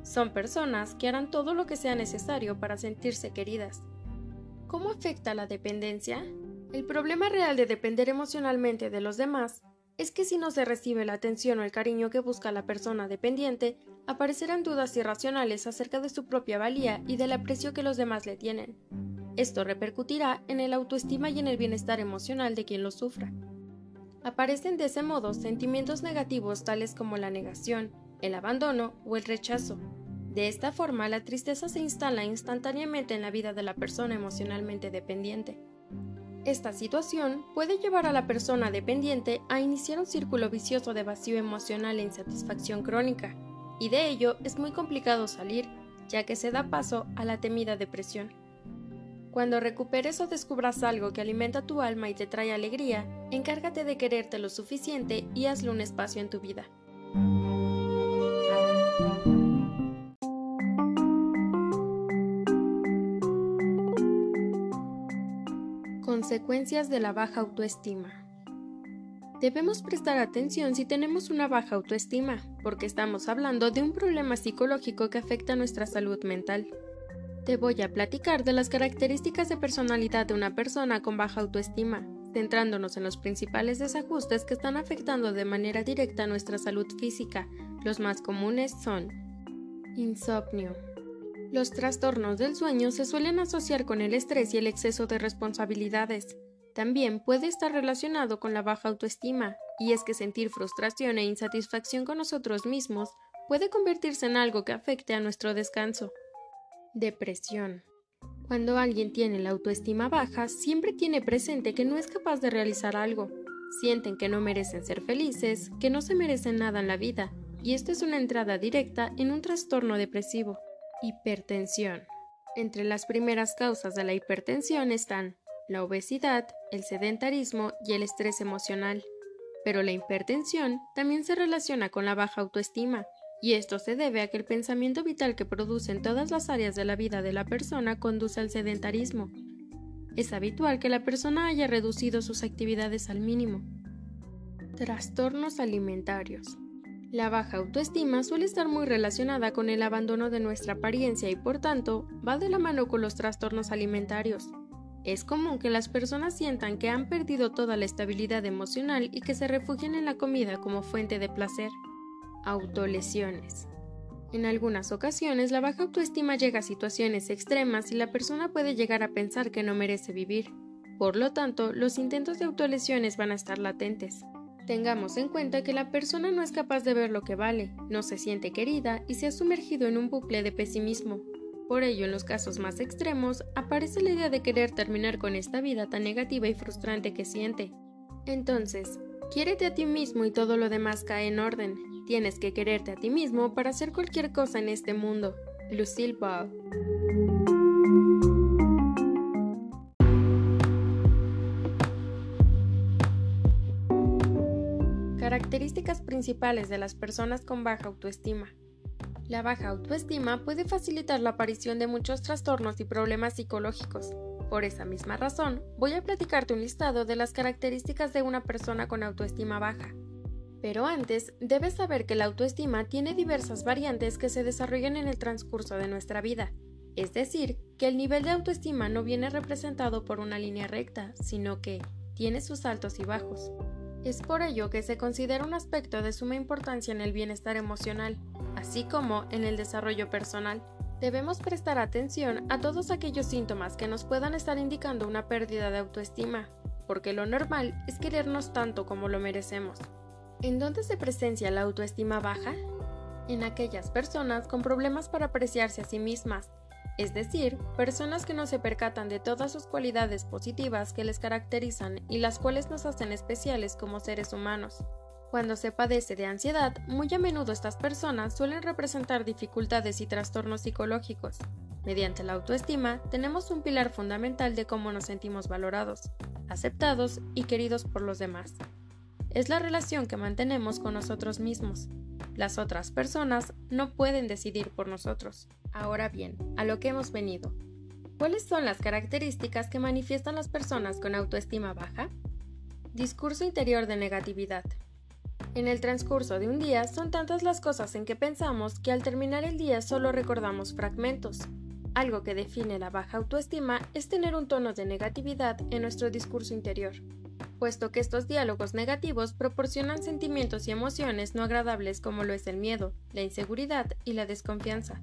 Son personas que harán todo lo que sea necesario para sentirse queridas. ¿Cómo afecta la dependencia? El problema real de depender emocionalmente de los demás es que si no se recibe la atención o el cariño que busca la persona dependiente, aparecerán dudas irracionales acerca de su propia valía y del aprecio que los demás le tienen. Esto repercutirá en el autoestima y en el bienestar emocional de quien lo sufra. Aparecen de ese modo sentimientos negativos tales como la negación, el abandono o el rechazo. De esta forma, la tristeza se instala instantáneamente en la vida de la persona emocionalmente dependiente. Esta situación puede llevar a la persona dependiente a iniciar un círculo vicioso de vacío emocional e insatisfacción crónica, y de ello es muy complicado salir, ya que se da paso a la temida depresión. Cuando recuperes o descubras algo que alimenta tu alma y te trae alegría, encárgate de quererte lo suficiente y hazle un espacio en tu vida. Consecuencias de la baja autoestima. Debemos prestar atención si tenemos una baja autoestima, porque estamos hablando de un problema psicológico que afecta nuestra salud mental. Te voy a platicar de las características de personalidad de una persona con baja autoestima, centrándonos en los principales desajustes que están afectando de manera directa nuestra salud física. Los más comunes son insomnio, los trastornos del sueño se suelen asociar con el estrés y el exceso de responsabilidades. También puede estar relacionado con la baja autoestima, y es que sentir frustración e insatisfacción con nosotros mismos puede convertirse en algo que afecte a nuestro descanso. Depresión. Cuando alguien tiene la autoestima baja, siempre tiene presente que no es capaz de realizar algo. Sienten que no merecen ser felices, que no se merecen nada en la vida, y esto es una entrada directa en un trastorno depresivo. Hipertensión. Entre las primeras causas de la hipertensión están la obesidad, el sedentarismo y el estrés emocional. Pero la hipertensión también se relaciona con la baja autoestima, y esto se debe a que el pensamiento vital que produce en todas las áreas de la vida de la persona conduce al sedentarismo. Es habitual que la persona haya reducido sus actividades al mínimo. Trastornos alimentarios. La baja autoestima suele estar muy relacionada con el abandono de nuestra apariencia y por tanto va de la mano con los trastornos alimentarios. Es común que las personas sientan que han perdido toda la estabilidad emocional y que se refugien en la comida como fuente de placer. Autolesiones. En algunas ocasiones la baja autoestima llega a situaciones extremas y la persona puede llegar a pensar que no merece vivir. Por lo tanto, los intentos de autolesiones van a estar latentes. Tengamos en cuenta que la persona no es capaz de ver lo que vale, no se siente querida y se ha sumergido en un bucle de pesimismo. Por ello, en los casos más extremos, aparece la idea de querer terminar con esta vida tan negativa y frustrante que siente. Entonces, quiérete a ti mismo y todo lo demás cae en orden. Tienes que quererte a ti mismo para hacer cualquier cosa en este mundo. Lucille Ball Características principales de las personas con baja autoestima. La baja autoestima puede facilitar la aparición de muchos trastornos y problemas psicológicos. Por esa misma razón, voy a platicarte un listado de las características de una persona con autoestima baja. Pero antes, debes saber que la autoestima tiene diversas variantes que se desarrollan en el transcurso de nuestra vida. Es decir, que el nivel de autoestima no viene representado por una línea recta, sino que tiene sus altos y bajos. Es por ello que se considera un aspecto de suma importancia en el bienestar emocional, así como en el desarrollo personal. Debemos prestar atención a todos aquellos síntomas que nos puedan estar indicando una pérdida de autoestima, porque lo normal es querernos tanto como lo merecemos. ¿En dónde se presencia la autoestima baja? En aquellas personas con problemas para apreciarse a sí mismas, es decir, personas que no se percatan de todas sus cualidades positivas que les caracterizan y las cuales nos hacen especiales como seres humanos. Cuando se padece de ansiedad, muy a menudo estas personas suelen representar dificultades y trastornos psicológicos. Mediante la autoestima, tenemos un pilar fundamental de cómo nos sentimos valorados, aceptados y queridos por los demás es la relación que mantenemos con nosotros mismos. Las otras personas no pueden decidir por nosotros. Ahora bien, a lo que hemos venido. ¿Cuáles son las características que manifiestan las personas con autoestima baja? Discurso interior de negatividad. En el transcurso de un día son tantas las cosas en que pensamos que al terminar el día solo recordamos fragmentos. Algo que define la baja autoestima es tener un tono de negatividad en nuestro discurso interior puesto que estos diálogos negativos proporcionan sentimientos y emociones no agradables como lo es el miedo, la inseguridad y la desconfianza.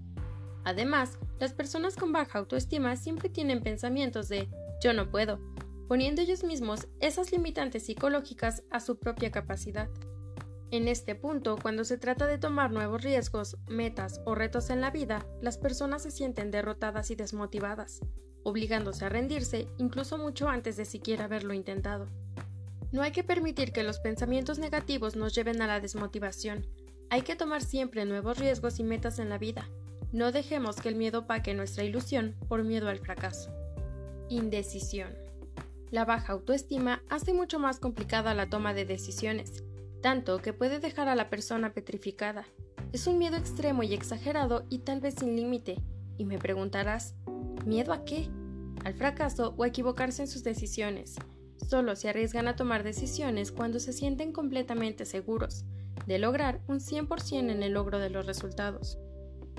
Además, las personas con baja autoestima siempre tienen pensamientos de yo no puedo, poniendo ellos mismos esas limitantes psicológicas a su propia capacidad. En este punto, cuando se trata de tomar nuevos riesgos, metas o retos en la vida, las personas se sienten derrotadas y desmotivadas, obligándose a rendirse incluso mucho antes de siquiera haberlo intentado. No hay que permitir que los pensamientos negativos nos lleven a la desmotivación. Hay que tomar siempre nuevos riesgos y metas en la vida. No dejemos que el miedo paque nuestra ilusión por miedo al fracaso. Indecisión. La baja autoestima hace mucho más complicada la toma de decisiones, tanto que puede dejar a la persona petrificada. Es un miedo extremo y exagerado y tal vez sin límite. Y me preguntarás, ¿miedo a qué? Al fracaso o a equivocarse en sus decisiones. Solo se arriesgan a tomar decisiones cuando se sienten completamente seguros de lograr un 100% en el logro de los resultados.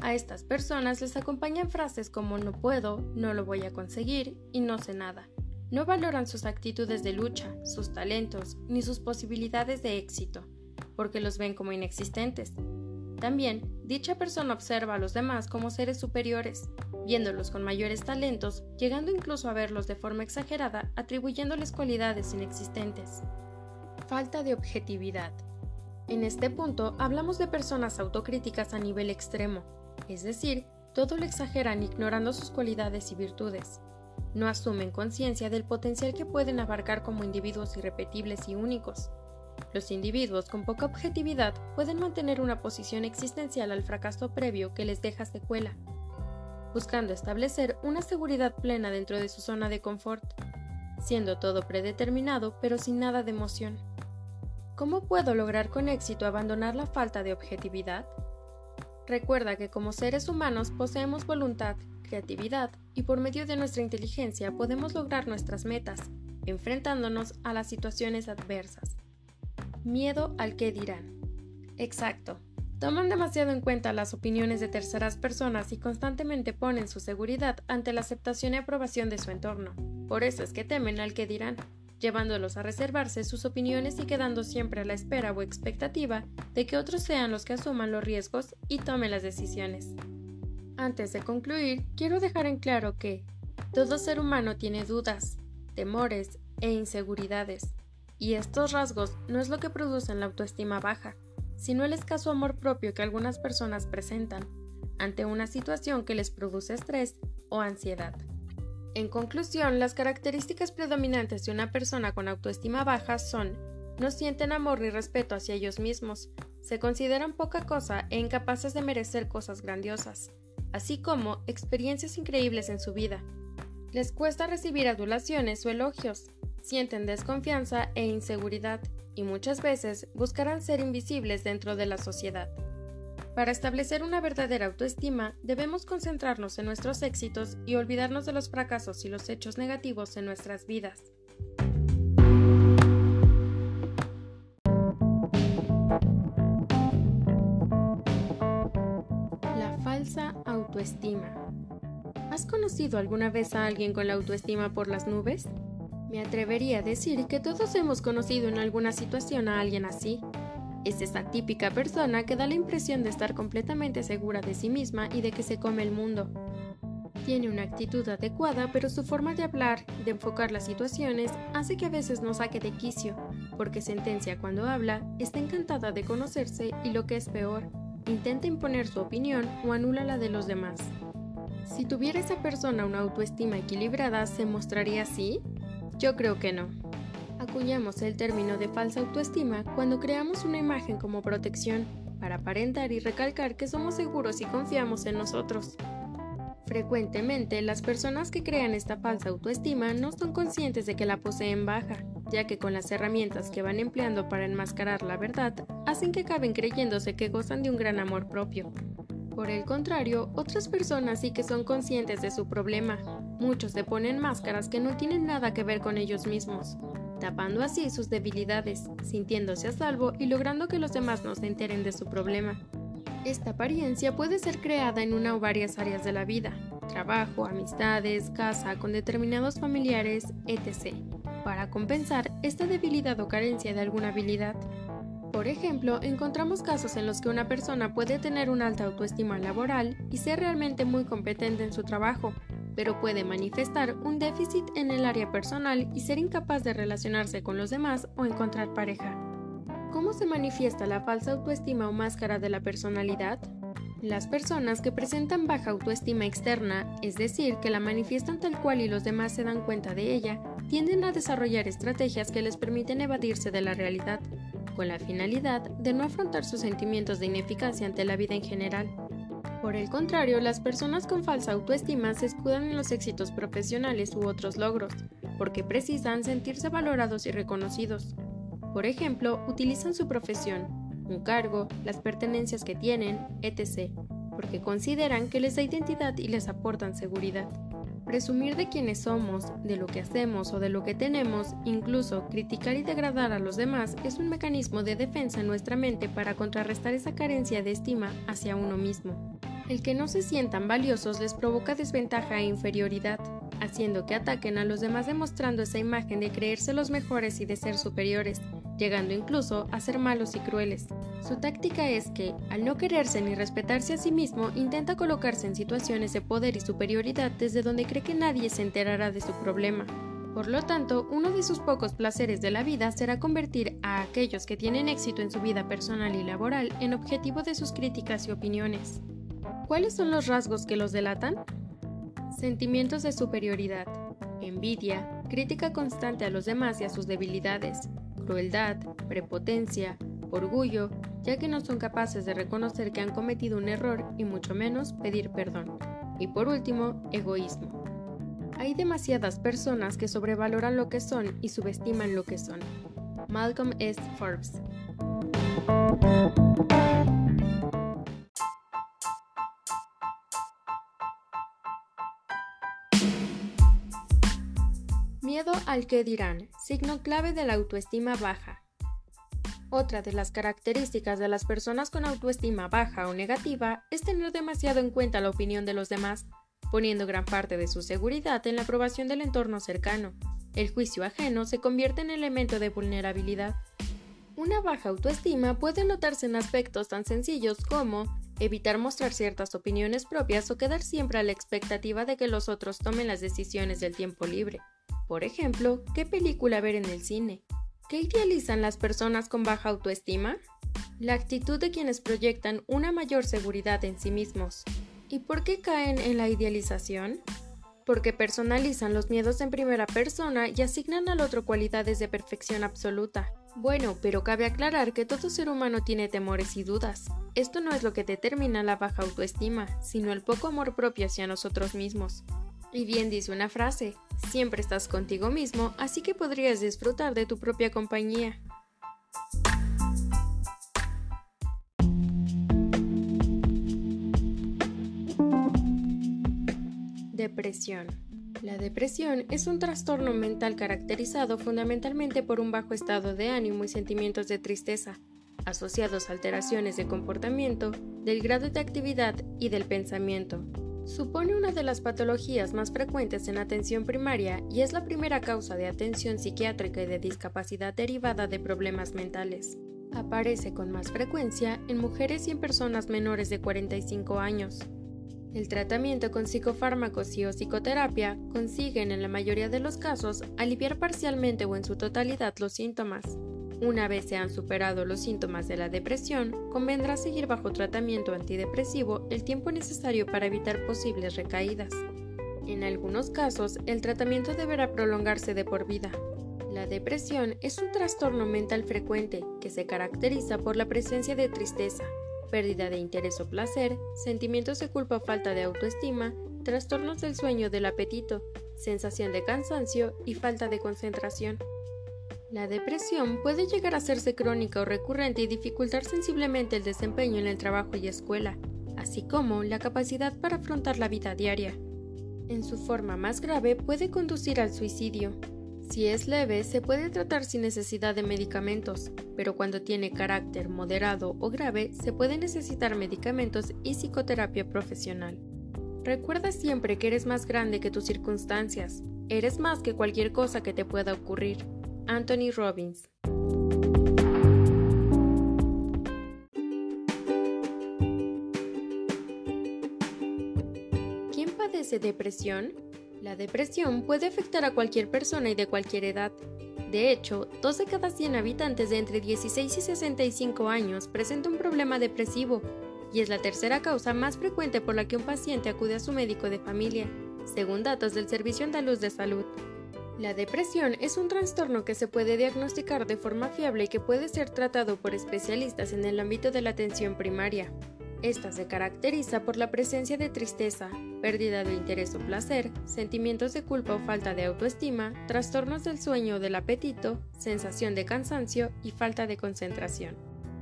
A estas personas les acompañan frases como no puedo, no lo voy a conseguir y no sé nada. No valoran sus actitudes de lucha, sus talentos, ni sus posibilidades de éxito, porque los ven como inexistentes. También, dicha persona observa a los demás como seres superiores, viéndolos con mayores talentos, llegando incluso a verlos de forma exagerada, atribuyéndoles cualidades inexistentes. Falta de objetividad. En este punto hablamos de personas autocríticas a nivel extremo, es decir, todo lo exageran ignorando sus cualidades y virtudes. No asumen conciencia del potencial que pueden abarcar como individuos irrepetibles y únicos, los individuos con poca objetividad pueden mantener una posición existencial al fracaso previo que les deja secuela, buscando establecer una seguridad plena dentro de su zona de confort, siendo todo predeterminado pero sin nada de emoción. ¿Cómo puedo lograr con éxito abandonar la falta de objetividad? Recuerda que como seres humanos poseemos voluntad, creatividad y por medio de nuestra inteligencia podemos lograr nuestras metas, enfrentándonos a las situaciones adversas. Miedo al que dirán. Exacto. Toman demasiado en cuenta las opiniones de terceras personas y constantemente ponen su seguridad ante la aceptación y aprobación de su entorno. Por eso es que temen al que dirán, llevándolos a reservarse sus opiniones y quedando siempre a la espera o expectativa de que otros sean los que asuman los riesgos y tomen las decisiones. Antes de concluir, quiero dejar en claro que todo ser humano tiene dudas, temores e inseguridades, y estos rasgos no es lo que producen la autoestima baja, sino el escaso amor propio que algunas personas presentan ante una situación que les produce estrés o ansiedad. En conclusión, las características predominantes de una persona con autoestima baja son no sienten amor ni respeto hacia ellos mismos, se consideran poca cosa e incapaces de merecer cosas grandiosas, así como experiencias increíbles en su vida. Les cuesta recibir adulaciones o elogios, sienten desconfianza e inseguridad y muchas veces buscarán ser invisibles dentro de la sociedad. Para establecer una verdadera autoestima, debemos concentrarnos en nuestros éxitos y olvidarnos de los fracasos y los hechos negativos en nuestras vidas. La falsa autoestima. ¿Has conocido alguna vez a alguien con la autoestima por las nubes? Me atrevería a decir que todos hemos conocido en alguna situación a alguien así, es esa típica persona que da la impresión de estar completamente segura de sí misma y de que se come el mundo. Tiene una actitud adecuada, pero su forma de hablar, de enfocar las situaciones, hace que a veces no saque de quicio, porque sentencia cuando habla, está encantada de conocerse y lo que es peor, intenta imponer su opinión o anula la de los demás. Si tuviera esa persona una autoestima equilibrada, ¿se mostraría así? Yo creo que no. Acuñamos el término de falsa autoestima cuando creamos una imagen como protección para aparentar y recalcar que somos seguros y confiamos en nosotros. Frecuentemente, las personas que crean esta falsa autoestima no son conscientes de que la poseen baja, ya que con las herramientas que van empleando para enmascarar la verdad, hacen que acaben creyéndose que gozan de un gran amor propio. Por el contrario, otras personas sí que son conscientes de su problema. Muchos se ponen máscaras que no tienen nada que ver con ellos mismos tapando así sus debilidades, sintiéndose a salvo y logrando que los demás no se enteren de su problema. Esta apariencia puede ser creada en una o varias áreas de la vida, trabajo, amistades, casa, con determinados familiares, etc., para compensar esta debilidad o carencia de alguna habilidad. Por ejemplo, encontramos casos en los que una persona puede tener una alta autoestima laboral y ser realmente muy competente en su trabajo, pero puede manifestar un déficit en el área personal y ser incapaz de relacionarse con los demás o encontrar pareja. ¿Cómo se manifiesta la falsa autoestima o máscara de la personalidad? Las personas que presentan baja autoestima externa, es decir, que la manifiestan tal cual y los demás se dan cuenta de ella, tienden a desarrollar estrategias que les permiten evadirse de la realidad, con la finalidad de no afrontar sus sentimientos de ineficacia ante la vida en general. Por el contrario, las personas con falsa autoestima se escudan en los éxitos profesionales u otros logros, porque precisan sentirse valorados y reconocidos. Por ejemplo, utilizan su profesión, un cargo, las pertenencias que tienen, etc., porque consideran que les da identidad y les aportan seguridad. Presumir de quiénes somos, de lo que hacemos o de lo que tenemos, incluso criticar y degradar a los demás, es un mecanismo de defensa en nuestra mente para contrarrestar esa carencia de estima hacia uno mismo. El que no se sientan valiosos les provoca desventaja e inferioridad, haciendo que ataquen a los demás demostrando esa imagen de creerse los mejores y de ser superiores, llegando incluso a ser malos y crueles. Su táctica es que, al no quererse ni respetarse a sí mismo, intenta colocarse en situaciones de poder y superioridad desde donde cree que nadie se enterará de su problema. Por lo tanto, uno de sus pocos placeres de la vida será convertir a aquellos que tienen éxito en su vida personal y laboral en objetivo de sus críticas y opiniones. ¿Cuáles son los rasgos que los delatan? Sentimientos de superioridad, envidia, crítica constante a los demás y a sus debilidades, crueldad, prepotencia, orgullo, ya que no son capaces de reconocer que han cometido un error y mucho menos pedir perdón. Y por último, egoísmo. Hay demasiadas personas que sobrevaloran lo que son y subestiman lo que son. Malcolm S. Forbes. Al que dirán, signo clave de la autoestima baja. Otra de las características de las personas con autoestima baja o negativa es tener demasiado en cuenta la opinión de los demás, poniendo gran parte de su seguridad en la aprobación del entorno cercano. El juicio ajeno se convierte en elemento de vulnerabilidad. Una baja autoestima puede notarse en aspectos tan sencillos como evitar mostrar ciertas opiniones propias o quedar siempre a la expectativa de que los otros tomen las decisiones del tiempo libre. Por ejemplo, ¿qué película ver en el cine? ¿Qué idealizan las personas con baja autoestima? La actitud de quienes proyectan una mayor seguridad en sí mismos. ¿Y por qué caen en la idealización? Porque personalizan los miedos en primera persona y asignan al otro cualidades de perfección absoluta. Bueno, pero cabe aclarar que todo ser humano tiene temores y dudas. Esto no es lo que determina la baja autoestima, sino el poco amor propio hacia nosotros mismos. Y bien dice una frase, siempre estás contigo mismo, así que podrías disfrutar de tu propia compañía. Depresión. La depresión es un trastorno mental caracterizado fundamentalmente por un bajo estado de ánimo y sentimientos de tristeza, asociados a alteraciones de comportamiento, del grado de actividad y del pensamiento, Supone una de las patologías más frecuentes en atención primaria y es la primera causa de atención psiquiátrica y de discapacidad derivada de problemas mentales. Aparece con más frecuencia en mujeres y en personas menores de 45 años. El tratamiento con psicofármacos y o psicoterapia consiguen en la mayoría de los casos aliviar parcialmente o en su totalidad los síntomas. Una vez se han superado los síntomas de la depresión, convendrá seguir bajo tratamiento antidepresivo el tiempo necesario para evitar posibles recaídas. En algunos casos, el tratamiento deberá prolongarse de por vida. La depresión es un trastorno mental frecuente que se caracteriza por la presencia de tristeza, pérdida de interés o placer, sentimientos de culpa o falta de autoestima, trastornos del sueño del apetito, sensación de cansancio y falta de concentración. La depresión puede llegar a hacerse crónica o recurrente y dificultar sensiblemente el desempeño en el trabajo y escuela, así como la capacidad para afrontar la vida diaria. En su forma más grave puede conducir al suicidio, si es leve, se puede tratar sin necesidad de medicamentos, pero cuando tiene carácter moderado o grave, se puede necesitar medicamentos y psicoterapia profesional. Recuerda siempre que eres más grande que tus circunstancias. Eres más que cualquier cosa que te pueda ocurrir. Anthony Robbins. ¿Quién padece depresión? La depresión puede afectar a cualquier persona y de cualquier edad. De hecho, 2 de cada 100 habitantes de entre 16 y 65 años presenta un problema depresivo, y es la tercera causa más frecuente por la que un paciente acude a su médico de familia, según datos del Servicio Andaluz de Salud. La depresión es un trastorno que se puede diagnosticar de forma fiable y que puede ser tratado por especialistas en el ámbito de la atención primaria. Esta se caracteriza por la presencia de tristeza, pérdida de interés o placer, sentimientos de culpa o falta de autoestima, trastornos del sueño o del apetito, sensación de cansancio y falta de concentración.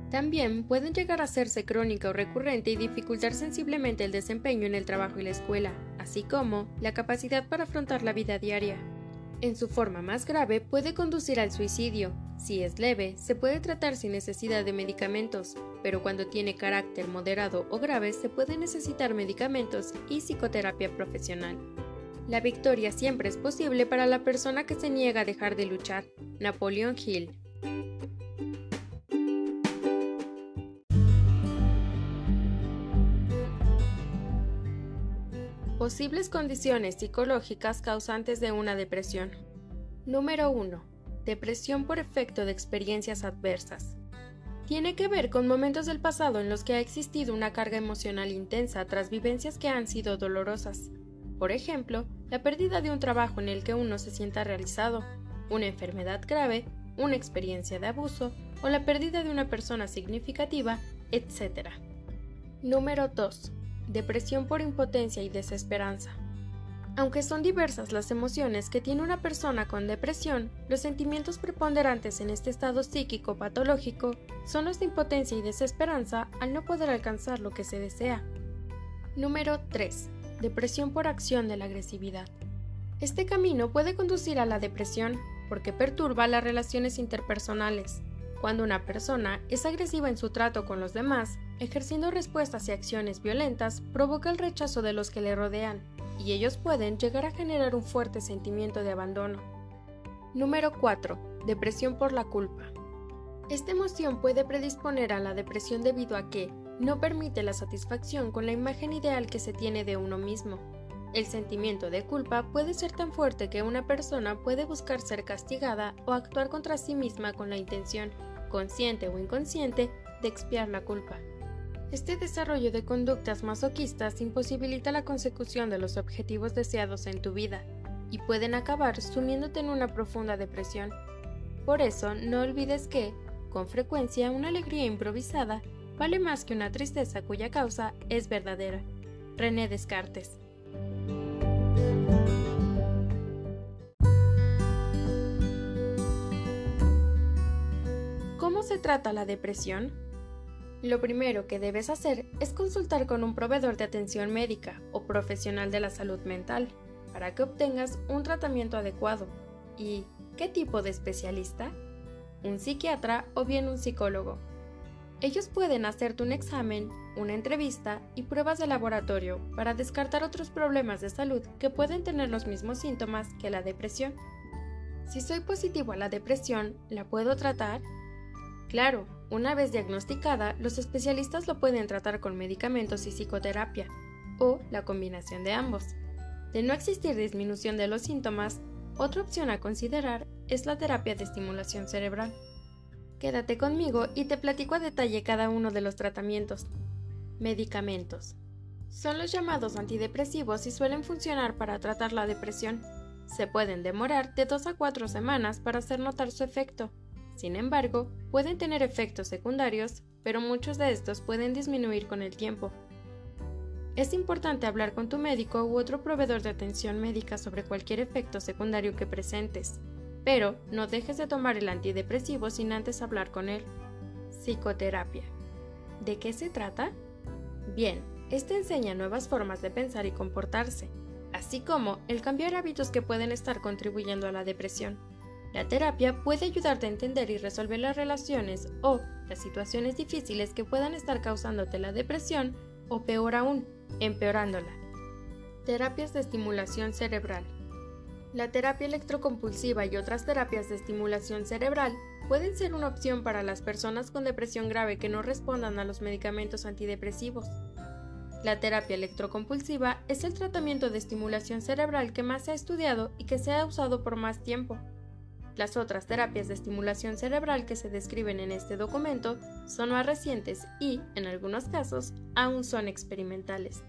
También pueden llegar a hacerse crónica o recurrente y dificultar sensiblemente el desempeño en el trabajo y la escuela, así como la capacidad para afrontar la vida diaria. En su forma más grave puede conducir al suicidio. Si es leve, se puede tratar sin necesidad de medicamentos, pero cuando tiene carácter moderado o grave se puede necesitar medicamentos y psicoterapia profesional. La victoria siempre es posible para la persona que se niega a dejar de luchar. Napoleon Hill Posibles condiciones psicológicas causantes de una depresión. Número 1. Depresión por efecto de experiencias adversas. Tiene que ver con momentos del pasado en los que ha existido una carga emocional intensa tras vivencias que han sido dolorosas. Por ejemplo, la pérdida de un trabajo en el que uno se sienta realizado, una enfermedad grave, una experiencia de abuso o la pérdida de una persona significativa, etc. Número 2 depresión por impotencia y desesperanza. Aunque son diversas las emociones que tiene una persona con depresión, los sentimientos preponderantes en este estado psíquico patológico son los de impotencia y desesperanza al no poder alcanzar lo que se desea. Número 3. Depresión por acción de la agresividad. Este camino puede conducir a la depresión porque perturba las relaciones interpersonales, cuando una persona es agresiva en su trato con los demás, ejerciendo respuestas y acciones violentas, provoca el rechazo de los que le rodean, y ellos pueden llegar a generar un fuerte sentimiento de abandono. Número 4. Depresión por la culpa. Esta emoción puede predisponer a la depresión debido a que no permite la satisfacción con la imagen ideal que se tiene de uno mismo. El sentimiento de culpa puede ser tan fuerte que una persona puede buscar ser castigada o actuar contra sí misma con la intención consciente o inconsciente, de expiar la culpa. Este desarrollo de conductas masoquistas imposibilita la consecución de los objetivos deseados en tu vida y pueden acabar sumiéndote en una profunda depresión. Por eso, no olvides que, con frecuencia, una alegría improvisada vale más que una tristeza cuya causa es verdadera. René Descartes se trata la depresión? Lo primero que debes hacer es consultar con un proveedor de atención médica o profesional de la salud mental para que obtengas un tratamiento adecuado. ¿Y qué tipo de especialista? Un psiquiatra o bien un psicólogo. Ellos pueden hacerte un examen, una entrevista y pruebas de laboratorio para descartar otros problemas de salud que pueden tener los mismos síntomas que la depresión. Si soy positivo a la depresión, ¿la puedo tratar? Claro, una vez diagnosticada, los especialistas lo pueden tratar con medicamentos y psicoterapia, o la combinación de ambos. De no existir disminución de los síntomas, otra opción a considerar es la terapia de estimulación cerebral. Quédate conmigo y te platico a detalle cada uno de los tratamientos. Medicamentos. Son los llamados antidepresivos y suelen funcionar para tratar la depresión. Se pueden demorar de 2 a 4 semanas para hacer notar su efecto. Sin embargo, pueden tener efectos secundarios, pero muchos de estos pueden disminuir con el tiempo. Es importante hablar con tu médico u otro proveedor de atención médica sobre cualquier efecto secundario que presentes. Pero no dejes de tomar el antidepresivo sin antes hablar con él. Psicoterapia. ¿De qué se trata? Bien, este enseña nuevas formas de pensar y comportarse, así como el cambiar hábitos que pueden estar contribuyendo a la depresión. La terapia puede ayudarte a entender y resolver las relaciones o las situaciones difíciles que puedan estar causándote la depresión o peor aún, empeorándola. Terapias de estimulación cerebral. La terapia electrocompulsiva y otras terapias de estimulación cerebral pueden ser una opción para las personas con depresión grave que no respondan a los medicamentos antidepresivos. La terapia electrocompulsiva es el tratamiento de estimulación cerebral que más se ha estudiado y que se ha usado por más tiempo. Las otras terapias de estimulación cerebral que se describen en este documento son más recientes y, en algunos casos, aún son experimentales.